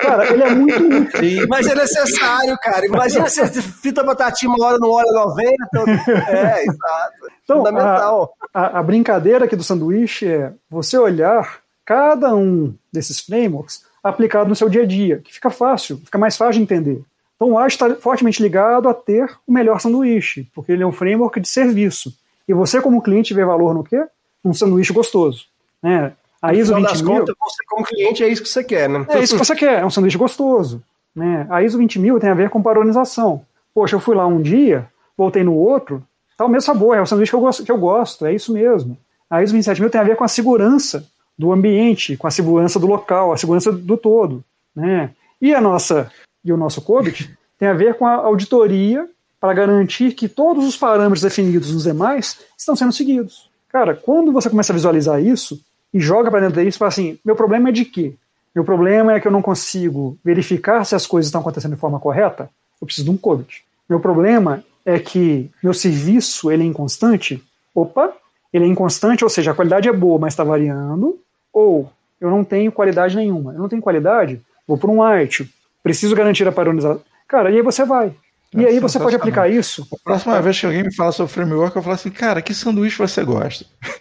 Cara, ele é muito útil. Mas é necessário, cara. Imagina se você frita batatinha uma hora no óleo 90. É, exato. Então, Fundamental. a, a- a brincadeira aqui do sanduíche é você olhar cada um desses frameworks aplicado no seu dia a dia, que fica fácil, fica mais fácil de entender. Então, o ART está fortemente ligado a ter o melhor sanduíche, porque ele é um framework de serviço. E você, como cliente, vê valor no quê? Um sanduíche gostoso. Né? A ISO No final das 20000 contas, você como cliente é isso que você quer, né? é isso que você quer, é um sanduíche gostoso. Né? A ISO 20000 tem a ver com padronização. Poxa, eu fui lá um dia, voltei no outro, tá o mesmo sabor, é o sanduíche que eu gosto, que eu gosto é isso mesmo. A ISO 27000 tem a ver com a segurança do ambiente, com a segurança do local, a segurança do todo. Né? E a nossa e o nosso COBIT tem a ver com a auditoria para garantir que todos os parâmetros definidos nos demais estão sendo seguidos. Cara, quando você começa a visualizar isso e joga para dentro disso, fala assim: meu problema é de quê? Meu problema é que eu não consigo verificar se as coisas estão acontecendo de forma correta. Eu preciso de um COBIT. Meu problema é que meu serviço ele é inconstante. Opa, ele é inconstante, ou seja, a qualidade é boa, mas está variando. Ou eu não tenho qualidade nenhuma. Eu não tenho qualidade, vou para um art. Preciso garantir a padronização. Cara, e aí você vai. E É aí você pode aplicar isso. A próxima vez que alguém me fala sobre framework, eu falo assim, cara, que sanduíche você gosta? [LAUGHS]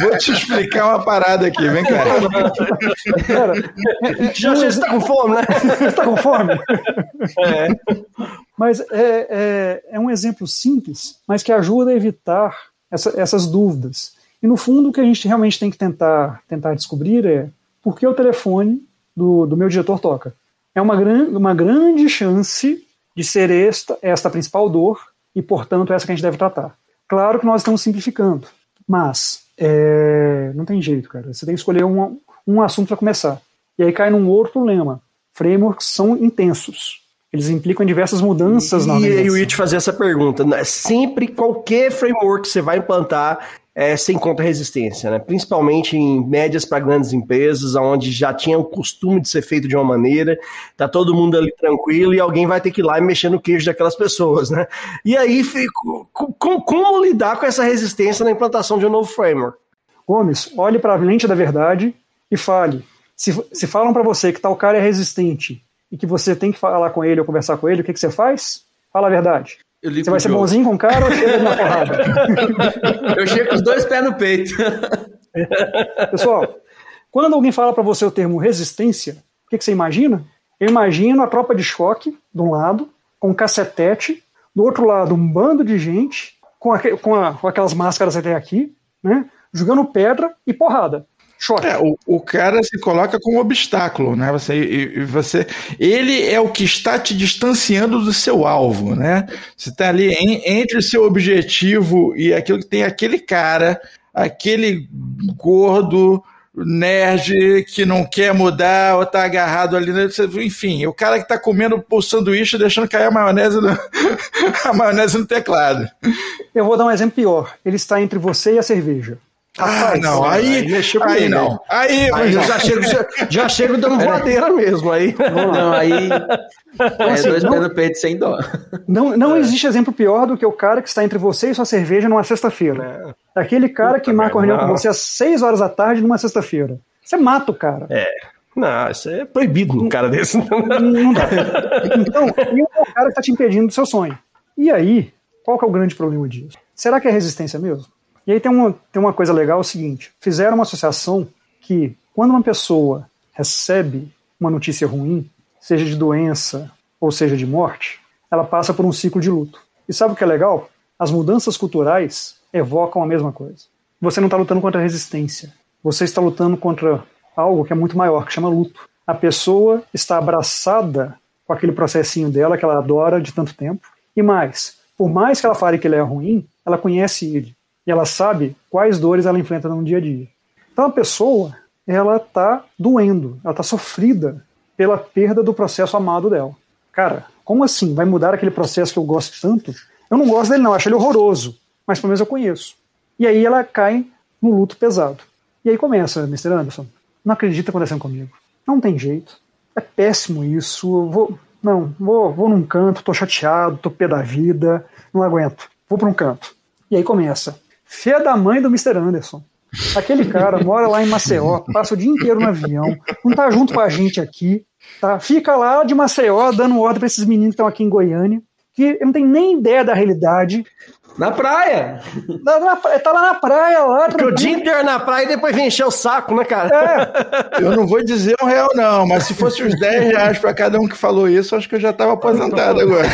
Vou te explicar uma parada aqui, vem cá. Cara, Já já está com fome, né? está com fome? Mas é, é, é um exemplo simples, mas que ajuda a evitar essa- essas dúvidas. E no fundo, o que a gente realmente tem que tentar, tentar descobrir é por que o telefone do, do meu diretor toca. É uma, gran, uma grande chance de ser esta, esta a principal dor e, portanto, essa que a gente deve tratar. Claro que nós estamos simplificando, mas é, não tem jeito, cara. Você tem que escolher um, um assunto para começar. E aí cai num outro problema. Frameworks são intensos. Eles implicam diversas mudanças na E eu organização. ia te fazer essa pergunta. né? Sempre qualquer framework que você vai implantar, é, você encontra resistência, né? Principalmente em médias para grandes empresas, onde já tinha o costume de ser feito de uma maneira, tá todo mundo ali tranquilo e alguém vai ter que ir lá e mexer no queijo daquelas pessoas, né? E aí, fico, com, como lidar com essa resistência na implantação de um novo framework? Gomes, olhe para a lente da verdade e fale. Se, se falam para você que tal cara é resistente e que você tem que falar com ele ou conversar com ele, o que, que você faz? Fala a verdade. Você vai ser jogo. bonzinho com o cara ou chega na [LAUGHS] porrada? Eu chego com os dois pés no peito. Pessoal, quando alguém fala para você o termo resistência, o que, que você imagina? Eu imagino a tropa de choque, de um lado, com um cacetete, do outro lado, um bando de gente, com, aque- com a- com aquelas máscaras até aqui, né? Jogando pedra e porrada. Choque. É, o, o cara se coloca como obstáculo, né? Você, e- e você, ele é o que está te distanciando do seu alvo, né? Você está ali em- entre o seu objetivo e aquilo que tem aquele cara, aquele gordo nerd que não quer mudar ou tá agarrado ali, né? Enfim, o cara que tá comendo o sanduíche deixando cair a maionese no, [LAUGHS] a maionese no teclado. Eu vou dar um exemplo pior. Ele está entre você e a cerveja. Ah, Rapaz, não, aí, aí mexeu aí comigo, não. Aí, Aí eu já chego, já, já [LAUGHS] chego dando voadeira mesmo. Aí. Não, aí. É assim, dois pés no peito sem dó. Não, não existe exemplo pior do que o cara que está entre você e sua cerveja numa sexta-feira. Aquele cara que marca reunião com você às 6 horas da tarde numa sexta-feira. Você mata o cara. Não, isso é proibido num cara desse. Não dá. Então, e o cara está te impedindo do seu sonho. E aí, qual que é o grande problema disso? Será que é resistência mesmo? E aí tem uma, tem uma coisa legal, é o seguinte, fizeram uma associação que quando uma pessoa recebe uma notícia ruim, seja de doença ou seja de morte, ela passa por um ciclo de luto. E sabe o que é legal? As mudanças culturais evocam a mesma coisa. Você não está lutando contra a resistência. Você está lutando contra algo que é muito maior, que chama luto. A pessoa está abraçada com aquele processinho dela que ela adora de tanto tempo. E mais, por mais que ela fale que ele é ruim, ela conhece ele. E ela sabe quais dores ela enfrenta no dia a dia. Então a pessoa, ela está doendo, ela está sofrida pela perda do processo amado dela. Cara, como assim? Vai mudar aquele processo que eu gosto tanto? Eu não gosto dele não, acho ele horroroso. Mas pelo menos eu conheço. E aí ela cai no luto pesado. E aí começa, Mr. Anderson. Não acredita acontecendo comigo. Não tem jeito. É péssimo isso. Eu vou, não, vou, vou num canto, tô chateado, tô pé da vida, não aguento. Vou para um canto. E aí começa. Fé da mãe do Mr. Anderson. Aquele cara mora lá em Maceió, passa o dia inteiro no avião, não tá junto com a gente aqui, tá? Fica lá de Maceió dando ordem para esses meninos que estão aqui em Goiânia, que não tem nem ideia da realidade. Na praia! Tá, na- tá lá na praia, lá, Porque o dia inteiro na praia e depois vem encher o saco, né, cara? Eu não vou dizer um real, não, mas se fosse os 10 reais para cada um que falou isso, acho que eu já estava aposentado agora.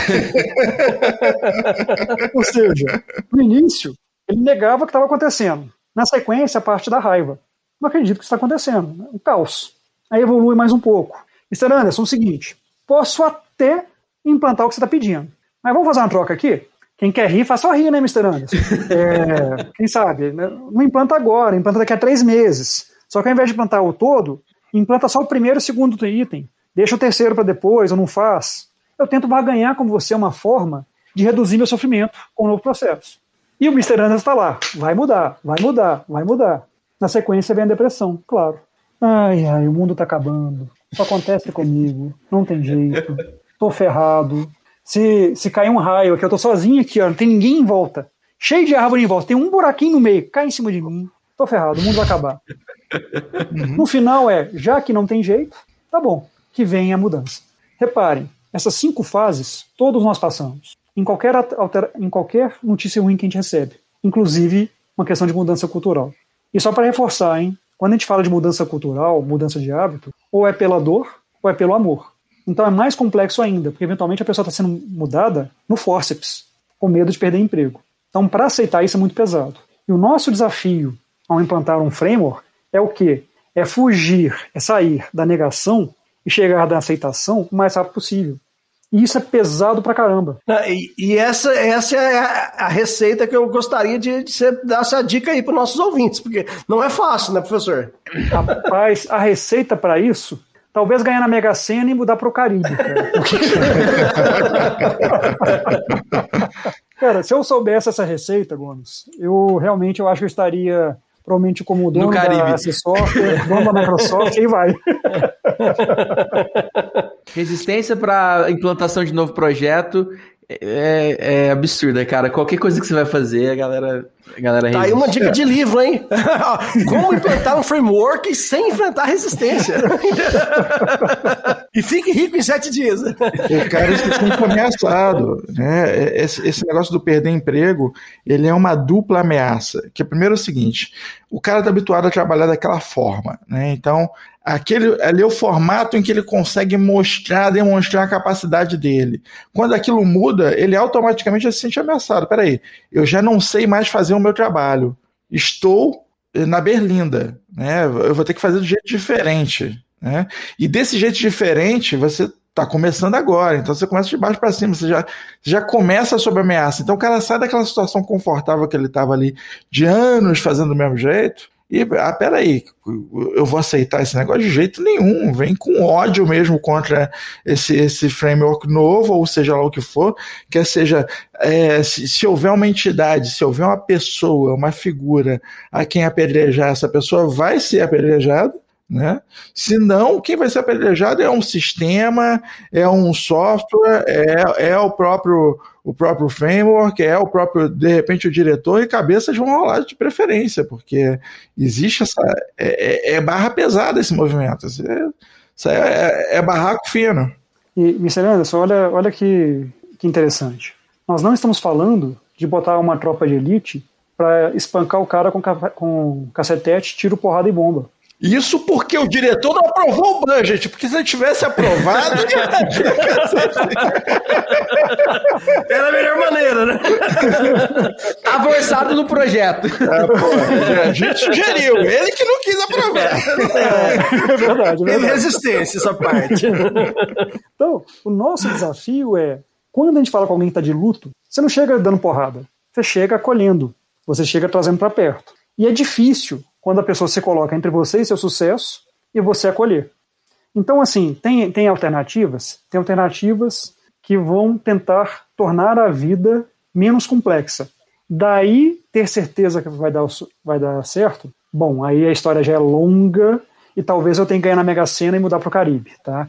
Ou seja, no início, ele negava o que estava acontecendo. Na sequência, a parte da raiva. Não acredito que isso está acontecendo. né? O caos. Aí evolui mais um pouco. Mr. Anderson, é o seguinte: posso até implantar o que você está pedindo. Mas vamos fazer uma troca aqui? Quem quer rir, faz só rir, né, Mr. Anderson? É, [LAUGHS] quem sabe? Não implanta agora, implanta daqui a três meses. Só que ao invés de implantar o todo, implanta só o primeiro e o segundo item. Deixa o terceiro para depois, ou não faz. Eu tento barganhar com você uma forma de reduzir meu sofrimento com o novo processo. E o Mr. Anderson está lá. Vai mudar, vai mudar, vai mudar. Na sequência vem a depressão, claro. Ai, ai, o mundo tá acabando. Isso acontece comigo. Não tem jeito. Tô ferrado. Se, se cair um raio aqui, eu tô sozinho aqui, ó, não tem ninguém em volta. Cheio de árvore em volta, tem um buraquinho no meio, cai em cima de mim. Tô ferrado, o mundo vai acabar. No final é, já que não tem jeito, tá bom, que venha a mudança. Reparem, essas cinco fases todos nós passamos. Em qualquer, altera- em qualquer notícia ruim que a gente recebe. Inclusive uma questão de mudança cultural. E só para reforçar, hein? Quando a gente fala de mudança cultural, mudança de hábito, ou é pela dor ou é pelo amor. Então é mais complexo ainda, porque eventualmente a pessoa está sendo mudada no forceps, com medo de perder emprego. Então, para aceitar isso é muito pesado. E o nosso desafio ao implantar um framework é o quê? é fugir, é sair da negação e chegar da aceitação o mais rápido possível. E isso é pesado pra caramba. Ah, E, e essa, essa é a, a receita que eu gostaria de, de você dar essa dica aí para nossos ouvintes, porque não é fácil, né, professor? Rapaz, a receita para isso, talvez ganhar na Mega Sena e mudar pro Caribe. Cara, [LAUGHS] Cara, se eu soubesse essa receita, Gomes, eu realmente eu acho que eu estaria provavelmente como dono da Caribe. AC Software, [LAUGHS] dono da Microsoft, e vai. Resistência para implantação de novo projeto é, é absurda, cara. Qualquer coisa que você vai fazer, a galera, a galera Tá aí uma dica de livro, hein? [LAUGHS] Como implantar um framework sem enfrentar resistência. [LAUGHS] e fique rico em sete dias. O cara se sente ameaçado, né? Esse, esse negócio do perder emprego, ele é uma dupla ameaça. Que primeiro é o seguinte, o cara está habituado a trabalhar daquela forma, né? Então, aquele ali é o formato em que ele consegue mostrar, demonstrar a capacidade dele. Quando aquilo muda, ele automaticamente já se sente ameaçado. Peraí, eu já não sei mais fazer o meu trabalho. Estou na berlinda, né? Eu vou ter que fazer de jeito diferente, né? E desse jeito diferente, você está começando agora, então você começa de baixo para cima, você já, já começa sob ameaça. Então o cara sai daquela situação confortável que ele estava ali de anos fazendo do mesmo jeito. E, ah, peraí, eu vou aceitar esse negócio de jeito nenhum. Vem com ódio mesmo contra esse, esse framework novo, ou seja lá o que for, quer seja, é, se, se houver uma entidade, se houver uma pessoa, uma figura a quem apedrejar, essa pessoa vai ser apedrejada. Né? Se não, quem vai ser apedrejado é um sistema, é um software, é, é o próprio o próprio framework, é o próprio, de repente, o diretor e cabeças vão rolar de preferência, porque existe essa. É, é- é barra pesada esse movimento. Isso é, isso é- é barraco fino. E, Mr. Anderson, olha, olha que, que interessante. Nós não estamos falando de botar uma tropa de elite para espancar o cara com, com cacetete, tiro, porrada e bomba. Isso porque o diretor não aprovou o budget, porque se ele tivesse aprovado, Era a melhor maneira, né? Tava orçado no projeto. Ah, pô, a gente sugeriu, ele que não quis aprovar. É verdade, é Teve verdade. resistência essa parte. Então, o nosso desafio é, quando a gente fala com alguém que está de luto, você não chega dando porrada, você chega acolhendo, você chega trazendo para perto. E é difícil quando a pessoa se coloca entre você e seu sucesso e você acolher. Então, assim, tem, tem alternativas? Tem alternativas que vão tentar tornar a vida menos complexa. Daí, ter certeza que vai dar, vai dar certo, bom, aí a história já é longa e talvez eu tenha que ganhar na Mega Sena e mudar para o Caribe, tá?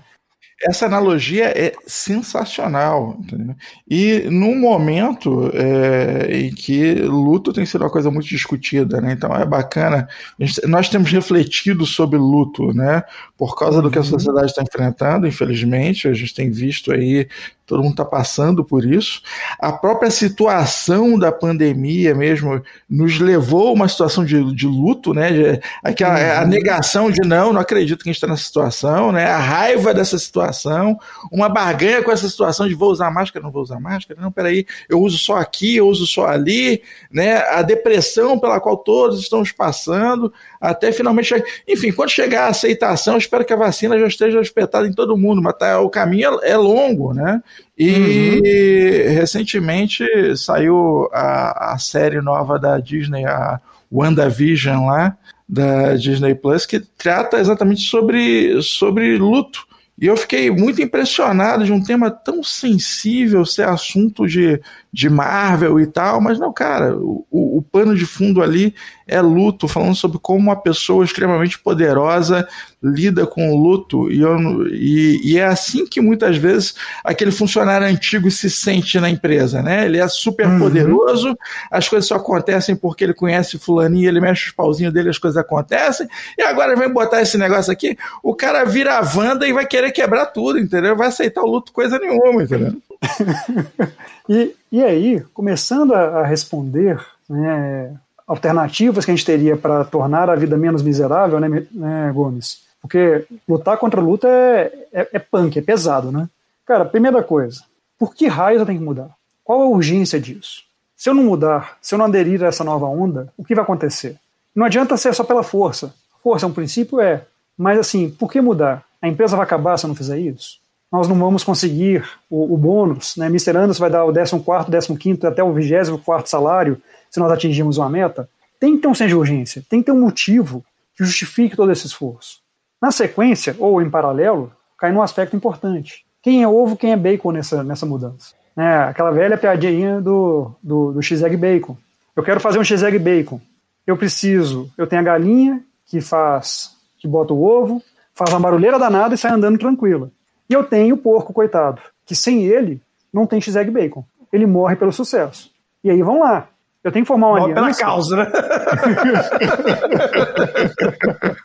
Essa analogia é sensacional. entendeu? E num momento é, em que luto tem sido uma coisa muito discutida, né? Então é bacana. Gente- nós temos refletido sobre luto, né? Por causa do que a sociedade está enfrentando, infelizmente, a gente tem visto aí, todo mundo está passando por isso. A própria situação da pandemia mesmo nos levou a uma situação de, de luto, né? De- aquela, A negação de não, não acredito que a gente está nessa situação, né? A raiva dessa situação, uma barganha com essa situação de vou usar máscara, não vou usar máscara, não, peraí, eu uso só aqui, eu uso só ali, né? A depressão pela qual todos estamos passando, até finalmente. Enfim, quando chegar a aceitação, espero que a vacina já esteja espetada em todo mundo, mas tá, o caminho é, é longo, né? E recentemente saiu a, a série nova da Disney, a WandaVision lá, da Disney Plus, que trata exatamente sobre, sobre luto. E eu fiquei muito impressionado de um tema tão sensível ser assunto de, de Marvel e tal, mas não, cara, o, o, pano de fundo ali é luto, falando sobre como uma pessoa extremamente poderosa lida com o luto, e, eu, e, e é assim que muitas vezes aquele funcionário antigo se sente na empresa, né? Ele é super poderoso, as coisas só acontecem porque ele conhece fulaninho, ele mexe os pauzinhos dele, as coisas acontecem, e agora vem botar esse negócio aqui, o cara vira a Wanda e vai querer quebrar tudo, entendeu? Vai aceitar o luto coisa nenhuma, entendeu? [LAUGHS] E, e aí, começando a, a responder né, alternativas que a gente teria para tornar a vida menos miserável, né, né, Gomes? Porque lutar contra a luta é, é, é punk, é pesado, né? Cara, primeira coisa, por que raios eu tenho que mudar? Qual a urgência disso? Se eu não mudar, se eu não aderir a essa nova onda, o que vai acontecer? Não adianta ser só pela força. Força é um princípio? É. Mas assim, por que mudar? A empresa vai acabar se eu não fizer isso? Nós não vamos conseguir o, o bônus, né? Mr. Anderson vai dar o 14, 15 até o 24 salário se nós atingirmos uma meta. Tem que ter um senso de urgência, tem que ter um motivo que justifique todo esse esforço. Na sequência, ou em paralelo, cai num aspecto importante. Quem é ovo, quem é bacon nessa, nessa mudança? É, aquela velha piadinha do, do, do X-Egg Bacon. Eu quero fazer um X-Egg Bacon. Eu preciso, eu tenho a galinha que faz, que bota o ovo, faz uma barulheira danada e sai andando tranquila. E eu tenho o porco, coitado, que sem ele não tem X-Egg Bacon. Ele morre pelo sucesso. E aí vão lá. Eu tenho que formar uma Morre pela aliança. causa, né? [LAUGHS]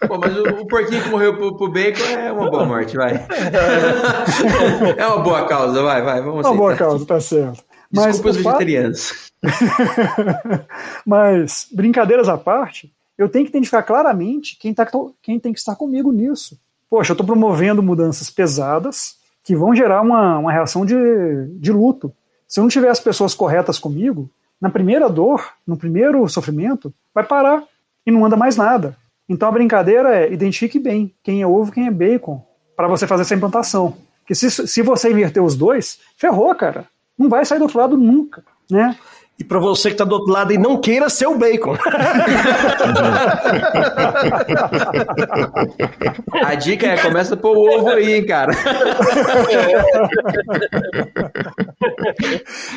Pô, mas o, o porquinho que morreu pro, pro bacon é uma boa morte, vai. [LAUGHS] é uma boa causa, vai, vai, vamos Uma boa aceitar. causa, tá certo. Mas Desculpa os vegetarianos. [LAUGHS] Mas, brincadeiras à parte, eu tenho que identificar claramente quem, tá, quem tem que estar comigo nisso. Poxa, eu estou promovendo mudanças pesadas que vão gerar uma, uma reação de, de luto. Se eu não tiver as pessoas corretas comigo, na primeira dor, no primeiro sofrimento, vai parar e não anda mais nada. Então a brincadeira é identifique bem quem é ovo quem é bacon para você fazer essa implantação. Porque se, se você inverter os dois, ferrou, cara. Não vai sair do outro lado nunca, né? E pra você que tá do outro lado e não queira ser o bacon. A dica é, começa por ovo aí, hein, cara.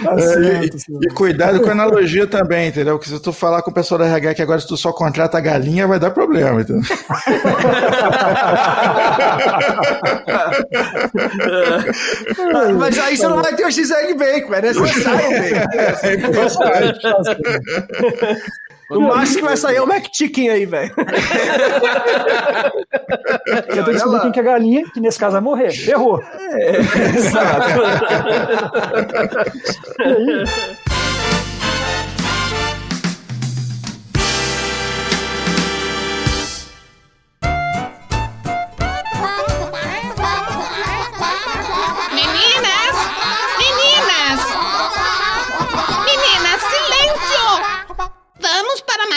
Tá certo, senhor. E cuidado com a analogia também, entendeu? Porque se tu falar com o pessoal da RH que agora se tu só contrata a galinha, vai dar problema, entendeu? [LAUGHS] Mas aí você não vai ter o X-Egg Bacon, é necessário o bacon. [LAUGHS] O máximo que vai sair é o Mac Chicken aí, velho. [LAUGHS] Eu tenho que descobrir quem que é a galinha, que nesse caso vai morrer. Ferrou. Meninas! [LAUGHS]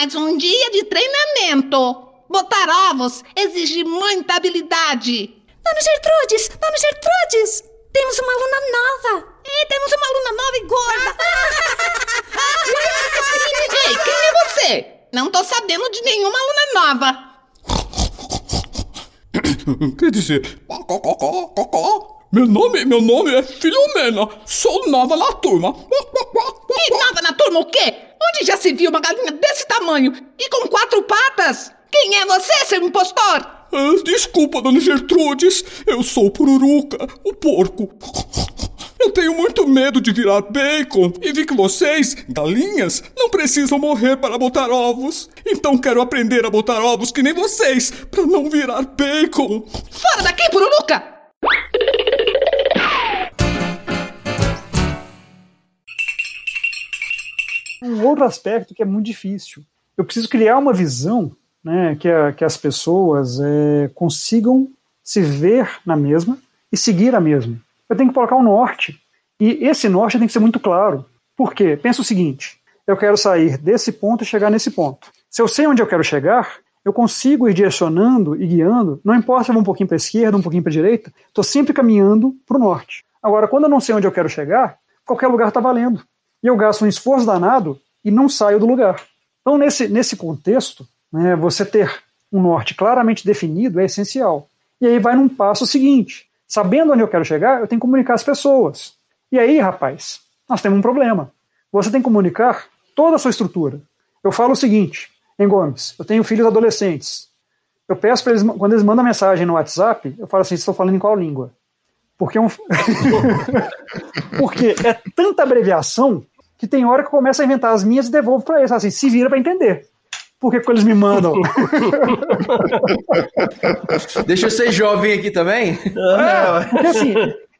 mais um dia de treinamento. Botar ovos exige muita habilidade. Dona Gertrudes! Dona Gertrudes! Temos uma aluna nova! E temos uma aluna nova e gorda. [LAUGHS] Ei, quem é você? Não tô sabendo de nenhuma aluna nova. [COUGHS] Quer dizer, meu nome, meu nome é Filomena. Sou nova na turma. E nova na turma o quê? Onde já se viu uma galinha desse tamanho e com quatro patas? Quem é você, seu impostor? Ah, Desculpa, dona Gertrudes. Eu sou o Pururuca, o porco. Eu tenho muito medo de virar bacon e vi que vocês, galinhas, não precisam morrer para botar ovos. Então quero aprender a botar ovos que nem vocês, para não virar bacon. Fora daqui, Pururuca! Um outro aspecto que é muito difícil. Eu preciso criar uma visão né, que, a- que as pessoas é, consigam se ver na mesma e seguir a mesma. Eu tenho que colocar um norte. E esse norte tem que ser muito claro. Por quê? Pensa o seguinte: eu quero sair desse ponto e chegar nesse ponto. Se eu sei onde eu quero chegar, eu consigo ir direcionando e guiando, não importa se eu vou um pouquinho para a esquerda, um pouquinho para a direita, estou sempre caminhando para o norte. Agora, quando eu não sei onde eu quero chegar, qualquer lugar está valendo. E eu gasto um esforço danado e não saio do lugar. Então, nesse, nesse contexto, né, você ter um norte claramente definido é essencial. E aí vai num passo seguinte. Sabendo onde eu quero chegar, eu tenho que comunicar às pessoas. E aí, rapaz, nós temos um problema. Você tem que comunicar toda a sua estrutura. Eu falo o seguinte, em Gomes, eu tenho filhos adolescentes. Eu peço para eles, quando eles mandam mensagem no WhatsApp, eu falo assim, estou falando em qual língua? Porque é, um... [LAUGHS] Porque é tanta abreviação que tem hora que eu começo a inventar as minhas e devolvo para eles. Assim, se vira para entender. Por que, que eles me mandam? [LAUGHS] Deixa eu ser jovem aqui também. É, porque assim,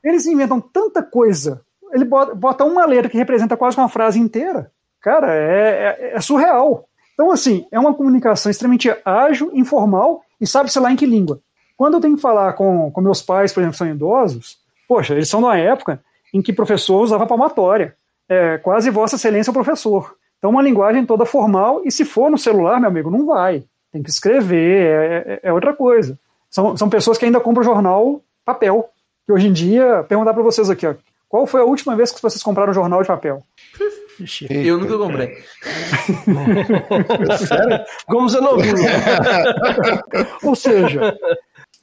eles inventam tanta coisa. Ele bota, bota uma letra que representa quase uma frase inteira. Cara, é, é- é surreal. Então, assim, é uma comunicação extremamente ágil, informal e sabe-se lá em que língua. Quando eu tenho que falar com, com meus pais, por exemplo, que são idosos, poxa, eles são de uma época em que professor usava palmatória. É, quase Vossa Excelência é o professor. Então, uma linguagem toda formal, e se for no celular, meu amigo, não vai. tem que escrever, é, é- é outra coisa. São, são pessoas que ainda compram jornal papel. Que hoje em dia, perguntar para vocês aqui, ó, qual foi a última vez que vocês compraram jornal de papel? [LAUGHS] Eu nunca comprei. [LAUGHS] Como você não viu. [LAUGHS] Ou seja,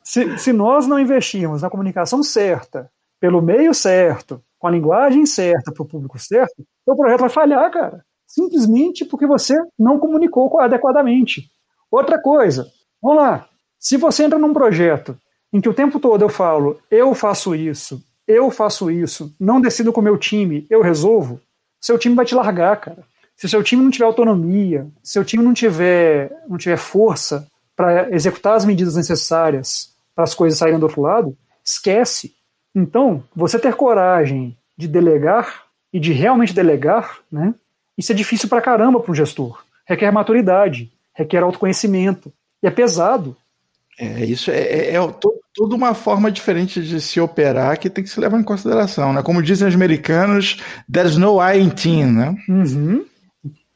se, se nós não investirmos na comunicação certa, pelo meio certo, com a linguagem certa, para o público certo, o projeto vai falhar, cara. Simplesmente porque você não comunicou adequadamente. Outra coisa, vamos lá. Se você entra num projeto em que o tempo todo eu falo, eu faço isso, eu faço isso, não decido com o meu time, eu resolvo, seu time vai te largar, cara. Se seu time não tiver autonomia, se seu time não tiver, não tiver força para executar as medidas necessárias para as coisas saírem do outro lado, esquece. Então, você ter coragem de delegar e de realmente delegar, né? Isso é difícil pra caramba para um gestor. Requer maturidade, requer autoconhecimento. E é pesado. É, isso é, é- é to- toda uma forma diferente de se operar que tem que se levar em consideração, né? Como dizem os americanos, there's no I in team, né? Uhum.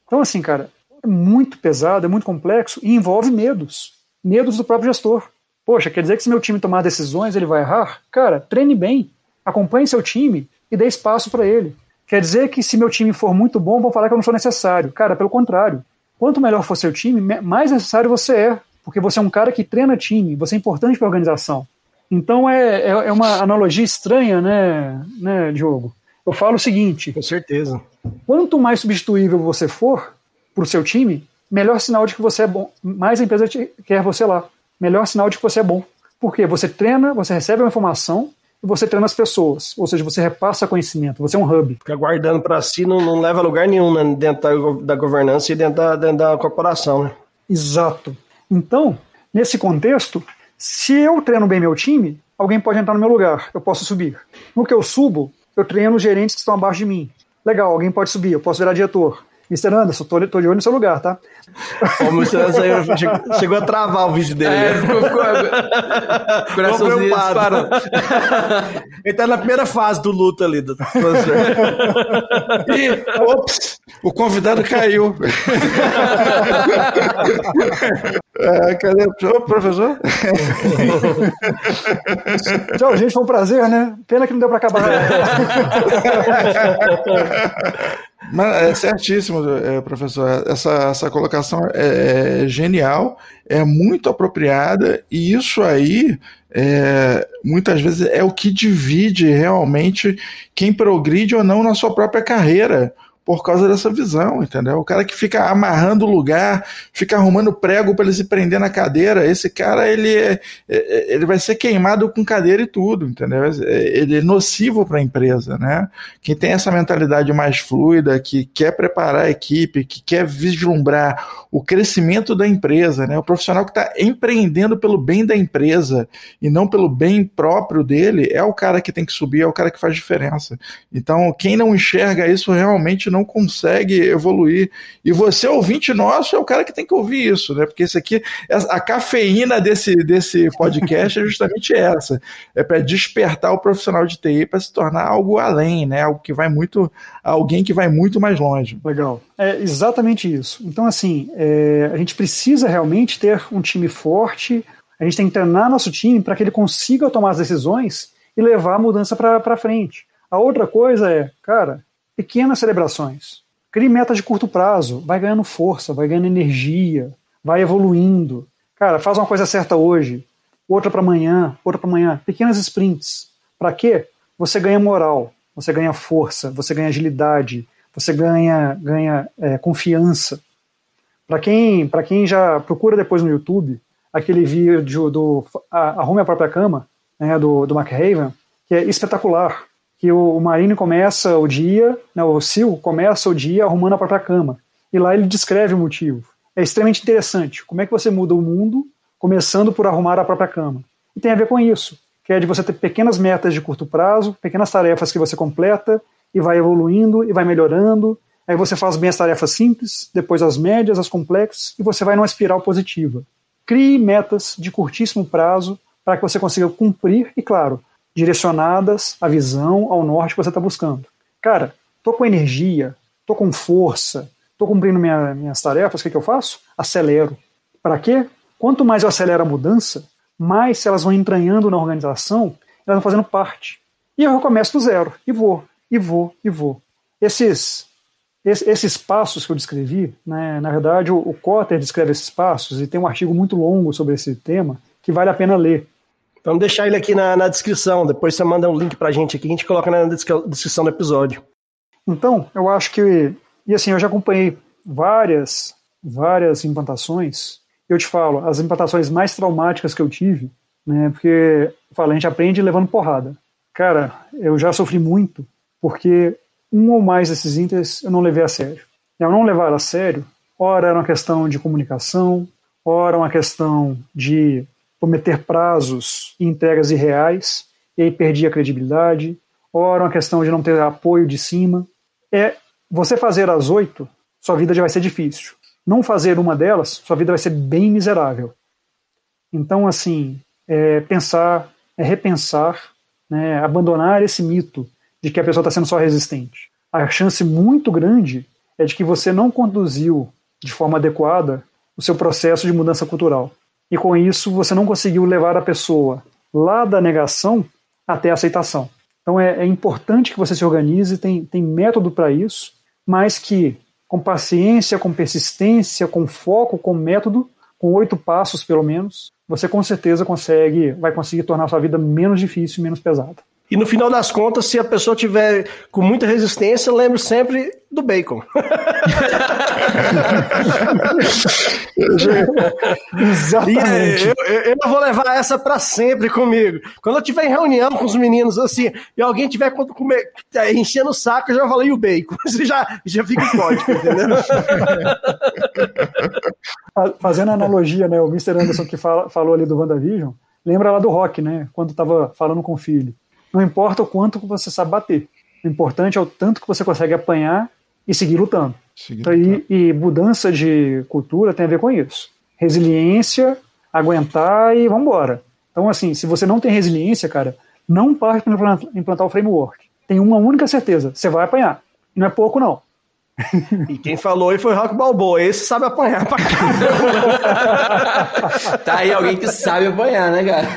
Então, assim, cara, é muito pesado, é muito complexo e envolve medos. Medos do próprio gestor. Poxa, quer dizer que se meu time tomar decisões, ele vai errar? Cara, treine bem, acompanhe seu time e dê espaço para ele. Quer dizer que se meu time for muito bom, vão falar que eu não sou necessário. Cara, pelo contrário. Quanto melhor for seu time, me- mais necessário você é. Porque você é um cara que treina time, você é importante para a organização. Então é, é, é uma analogia estranha, né, né, Diogo? Eu falo o seguinte: Com certeza. quanto mais substituível você for para o seu time, melhor sinal de que você é bom. Mais a empresa quer você lá. Melhor sinal de que você é bom. Porque você treina, você recebe uma informação e você treina as pessoas. Ou seja, você repassa conhecimento, você é um hub. Ficar guardando pra si não, não leva a lugar nenhum né, dentro da, da governança e dentro da, dentro da corporação, né? Exato. Então, nesse contexto, se eu treino bem meu time, alguém pode entrar no meu lugar, eu posso subir. No que eu subo, eu treino os gerentes que estão abaixo de mim. Legal, alguém pode subir, eu posso virar diretor. Mr. Anderson, tô, tô de olho no seu lugar, tá? Como você saiu- chegou, chegou a travar o vídeo dele. É, né? ficou, ficou, [LAUGHS] coraçãozinho preocupado. disparando. [LAUGHS] Ele tá na primeira fase do luto ali. Do. Ih, [LAUGHS] ops, o convidado caiu. É, cadê o professor? Tchau, gente, foi um prazer, né? Pena que não deu para acabar. Mas é certíssimo, é, professor. Essa, essa colocação é, é genial, é muito apropriada, e isso aí é, muitas vezes é o que divide realmente quem progride ou não na sua própria carreira. Por causa dessa visão, entendeu? O cara que fica amarrando o lugar, fica arrumando prego para ele se prender na cadeira, esse cara ele, é, é- ele vai ser queimado com cadeira e tudo, entendeu? É- Ele é nocivo para a empresa, né? Quem tem essa mentalidade mais fluida, que quer preparar a equipe, que quer vislumbrar o crescimento da empresa, né? O profissional que está empreendendo pelo bem da empresa e não pelo bem próprio dele, é o cara que tem que subir, é o cara que faz diferença. Então, quem não enxerga isso realmente não consegue evoluir. E você, ouvinte nosso, é o cara que tem que ouvir isso, né? Porque isso aqui, a cafeína desse, desse podcast é justamente essa. É para despertar o profissional de TI para se tornar algo além, né? Algo que vai muito. Alguém que vai muito mais longe. Legal. É exatamente isso. Então, assim, é, a gente precisa realmente ter um time forte, a gente tem que treinar nosso time para que ele consiga tomar as decisões e levar a mudança para frente. A outra coisa é, cara, pequenas celebrações. Crie metas de curto prazo, vai ganhando força, vai ganhando energia, vai evoluindo. Cara, faz uma coisa certa hoje, outra para amanhã, outra para amanhã. Pequenas sprints. Para quê? Você ganha moral, você ganha força, você ganha agilidade, você ganha, ganha é, confiança. Para quem, quem já procura depois no YouTube, aquele vídeo do Arrume a Própria Cama, né, do, do McRaven, que é espetacular. Que o, o Marine começa o dia, né, o Sil começa o dia arrumando a própria cama. E lá ele descreve o motivo. É extremamente interessante. Como é que você muda o mundo começando por arrumar a própria cama? E tem a ver com isso, que é de você ter pequenas metas de curto prazo, pequenas tarefas que você completa e vai evoluindo e vai melhorando. Aí você faz bem as tarefas simples, depois as médias, as complexas, e você vai numa espiral positiva. Crie metas de curtíssimo prazo para que você consiga cumprir e, claro, direcionadas à visão, ao norte que você está buscando. Cara, tô com energia, tô com força, tô cumprindo minha, minhas tarefas, o que, que eu faço? Acelero. Para quê? Quanto mais eu acelero a mudança, mais elas vão entranhando na organização, elas vão fazendo parte. E eu começo do zero, e vou, e vou, e vou. Esses, es- esses passos que eu descrevi, né, na verdade, o, o Cotter descreve esses passos e tem um artigo muito longo sobre esse tema que vale a pena ler. Vamos deixar ele aqui na, na descrição. Depois você manda um link pra gente aqui, a gente coloca na descri- descrição do episódio. Então, eu acho que. E assim, eu já acompanhei várias, várias implantações. Eu te falo, as implantações mais traumáticas que eu tive, né? Porque, eu falo, a gente aprende levando porrada. Cara, eu já sofri muito, porque um ou mais desses ínteres eu não levei a sério. E ao não levar a sério, ora era uma questão de comunicação, ora uma questão de prometer prazos e entregas irreais, e aí perdi a credibilidade, ora uma questão de não ter apoio de cima. É você fazer as oito, sua vida já vai ser difícil. Não fazer uma delas, sua vida vai ser bem miserável. Então, assim, é pensar, é repensar, né, abandonar esse mito de que a pessoa está sendo só resistente. A chance muito grande é de que você não conduziu de forma adequada o seu processo de mudança cultural. E com isso você não conseguiu levar a pessoa lá da negação até a aceitação. Então é, é importante que você se organize, tem, tem método para isso, mas que com paciência, com persistência, com foco, com método, com oito passos pelo menos, você com certeza consegue, vai conseguir tornar a sua vida menos difícil e menos pesada. E no final das contas, se a pessoa tiver com muita resistência, lembre sempre do bacon. [LAUGHS] Exatamente. E, eu, eu, eu vou levar essa pra sempre comigo. Quando eu tiver em reunião com os meninos assim, e alguém tiver com- comer, enchendo o saco, eu já falei o bacon. [LAUGHS] Você já, já fica o código, entendeu? Fa- Fazendo analogia, né, o Mr. Anderson que fala- falou ali do WandaVision, lembra lá do Rock, né, quando estava falando com o filho. Não importa o quanto você sabe bater, o importante é o tanto que você consegue apanhar e seguir lutando. Então, e, e mudança de cultura tem a ver com isso. Resiliência, aguentar e vambora. Então, assim, se você não tem resiliência, cara, não parte para implantar- o framework. Tem uma única certeza, você vai apanhar. Não é pouco, não. E quem falou aí foi Rock Balboa. Esse sabe apanhar pra caramba. [LAUGHS] Tá aí alguém que sabe apanhar, né, cara?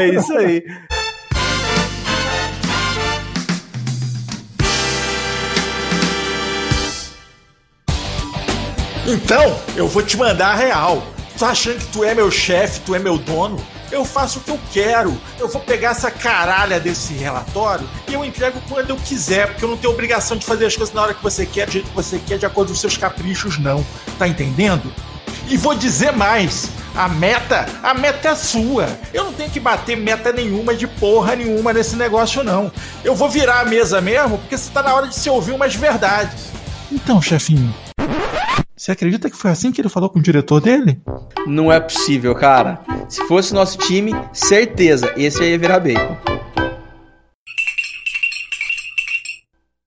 É isso aí. Então, eu vou te mandar a real. Tá achando que tu é meu chefe, tu é meu dono? Eu faço o que eu quero. Eu vou pegar essa caralha desse relatório e eu entrego quando eu quiser, porque eu não tenho obrigação de fazer as coisas na hora que você quer, do jeito que você quer, de acordo com os seus caprichos, não. Tá entendendo? E vou dizer mais. A meta, a meta é sua. Eu não tenho que bater meta nenhuma de porra nenhuma nesse negócio, não. Eu vou virar a mesa mesmo, porque você tá na hora de se ouvir umas verdades. Então, chefinho, você acredita que foi assim que ele falou com o diretor dele? Não é possível, cara. Se fosse nosso time, certeza, esse aí ia virar bacon.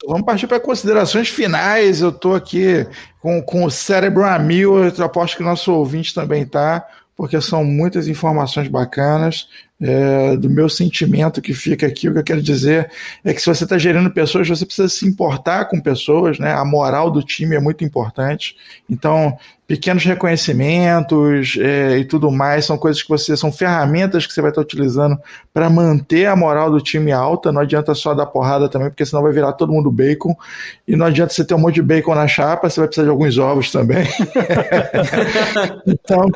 Vamos partir para considerações finais. Eu tô aqui com, com o cérebro a mil. Eu aposto que nosso ouvinte também tá, porque são muitas informações bacanas. É, do meu sentimento que fica aqui, o que eu quero dizer é que se você está gerindo pessoas, você precisa se importar com pessoas, né? A moral do time é muito importante. Então, pequenos reconhecimentos é, e tudo mais são coisas que você são ferramentas que você vai estar utilizando para manter a moral do time alta. Não adianta só dar porrada também, porque senão vai virar todo mundo bacon. E não adianta você ter um monte de bacon na chapa, você vai precisar de alguns ovos também. [LAUGHS] então,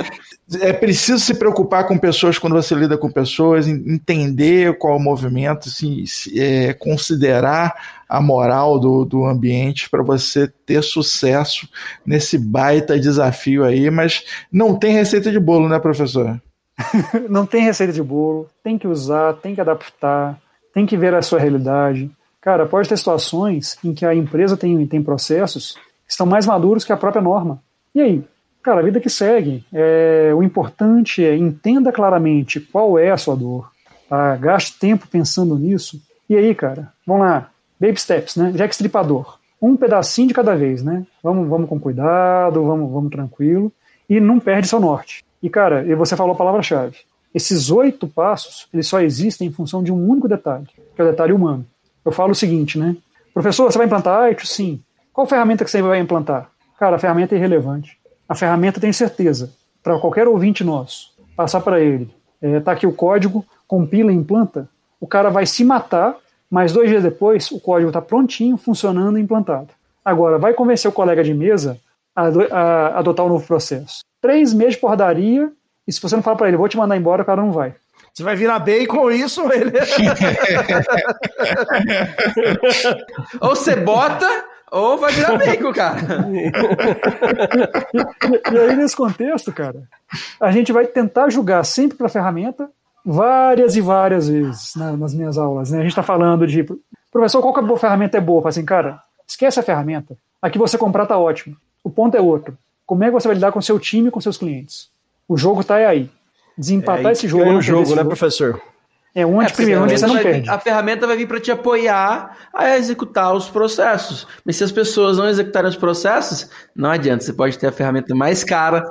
é preciso se preocupar com pessoas quando você lida com pessoas, en- entender qual o movimento, se, é, considerar a moral do, do ambiente para você ter sucesso nesse baita desafio aí, mas não tem receita de bolo, né, professor? [LAUGHS] não tem receita de bolo, tem que usar, tem que adaptar, tem que ver a sua realidade. Cara, pode ter situações em que a empresa tem, tem processos que estão mais maduros que a própria norma. E aí? Cara, a vida que segue. É, o importante é entenda claramente qual é a sua dor. Tá? Gaste tempo pensando nisso. E aí, cara, vamos lá. Baby steps, né? Jack Stripador. Um pedacinho de cada vez, né? Vamos, vamos com cuidado, vamos, vamos tranquilo. E não perde seu norte. E, cara, você falou a palavra-chave. Esses oito passos, eles só existem em função de um único detalhe, que é o detalhe humano. Eu falo o seguinte, né? Professor, você vai implantar ITIL? Sim. Qual ferramenta que você vai implantar? Cara, a ferramenta é irrelevante. A ferramenta tem certeza. para qualquer ouvinte nosso, passar para ele, é, tá aqui o código, compila e implanta, o cara vai se matar, mas dois dias depois o código está prontinho, funcionando e implantado. Agora, vai convencer o colega de mesa a, a adotar o um novo processo. Três meses de porradaria, e se você não falar para ele, vou te mandar embora, o cara não vai. Você vai virar bacon isso, ele. [LAUGHS] [LAUGHS] ou você bota, ou vai virar bacon, cara. e, e, aí, nesse contexto, cara, a gente vai tentar julgar sempre para a ferramenta várias e várias vezes né, nas minhas aulas. Né? A gente está falando de, professor, qual que a ferramenta é boa? Fala assim, cara, esquece a ferramenta. A que você comprar tá ótimo. O ponto é outro. Como é que você vai lidar com seu time e com seus clientes? O jogo está aí. Desempatar é, esse jogo. É um jogo, né, jogo. professor? É onde é, primeiro, onde você não perde. A ferramenta vai vir para te apoiar a executar os processos. Mas se as pessoas não executarem os processos, não adianta. Você pode ter a ferramenta mais cara,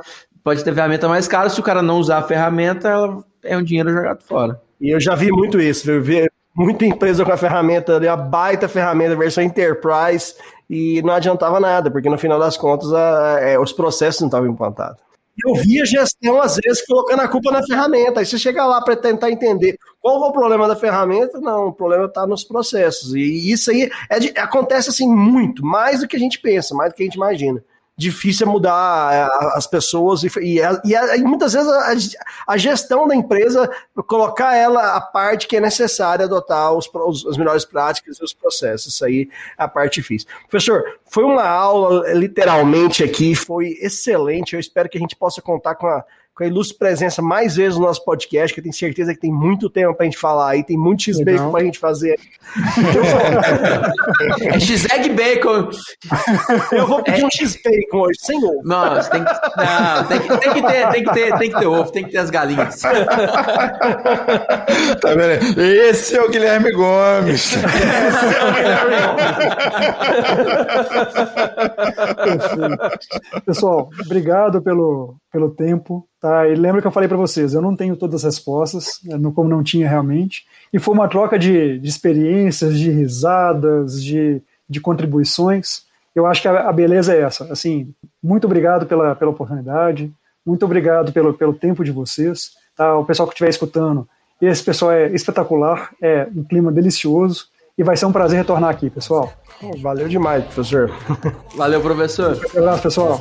pode ter a ferramenta mais cara. Se o cara não usar a ferramenta, ela é um dinheiro jogado fora. E eu já vi muito isso. Eu vi muita empresa com a ferramenta, a baita ferramenta, versão Enterprise, e não adiantava nada, porque no final das contas a, a, é, os processos não estavam implantados. Eu vi a gestão, às vezes, colocando a culpa na ferramenta. Aí você chega lá para tentar entender qual é o problema da ferramenta, não, o problema está nos processos. E isso aí é de, acontece assim muito, mais do que a gente pensa, mais do que a gente imagina difícil é mudar é, as pessoas e, e, e, e muitas vezes a, a, gestão da empresa colocar ela a parte que é necessária adotar os, os, as melhores práticas e os processos. Isso aí é a parte difícil. Professor, foi uma aula literalmente aqui, foi excelente. Eu espero que a gente possa contar com a com a ilustre presença mais vezes no nosso podcast, que eu tenho certeza que tem muito tempo pra gente falar aí, tem muito X-Bacon pra gente fazer. é X-Egg Bacon. Eu vou pedir é... um X-Bacon hoje, sem ovo. Não, tem que, não tem, que, tem, que ter, tem, que ter, tem que ter ovo, tem que ter as galinhas. tá vendo? Esse é o Guilherme Gomes. Esse é o Guilherme Gomes. Pessoal, obrigado pelo, pelo tempo. Tá? E lembra que eu falei para vocês, eu não tenho todas as respostas, né, como não tinha realmente, e foi uma troca de, de experiências, de risadas, de, de contribuições. Eu acho que a, a, beleza é essa. Assim, muito obrigado pela, pela oportunidade, muito obrigado pelo, pelo tempo de vocês. Tá? O pessoal que estiver escutando, esse pessoal é espetacular, é um clima delicioso e vai ser um prazer retornar aqui, pessoal. Valeu demais, professor. Valeu, professor. Um abraço, pessoal.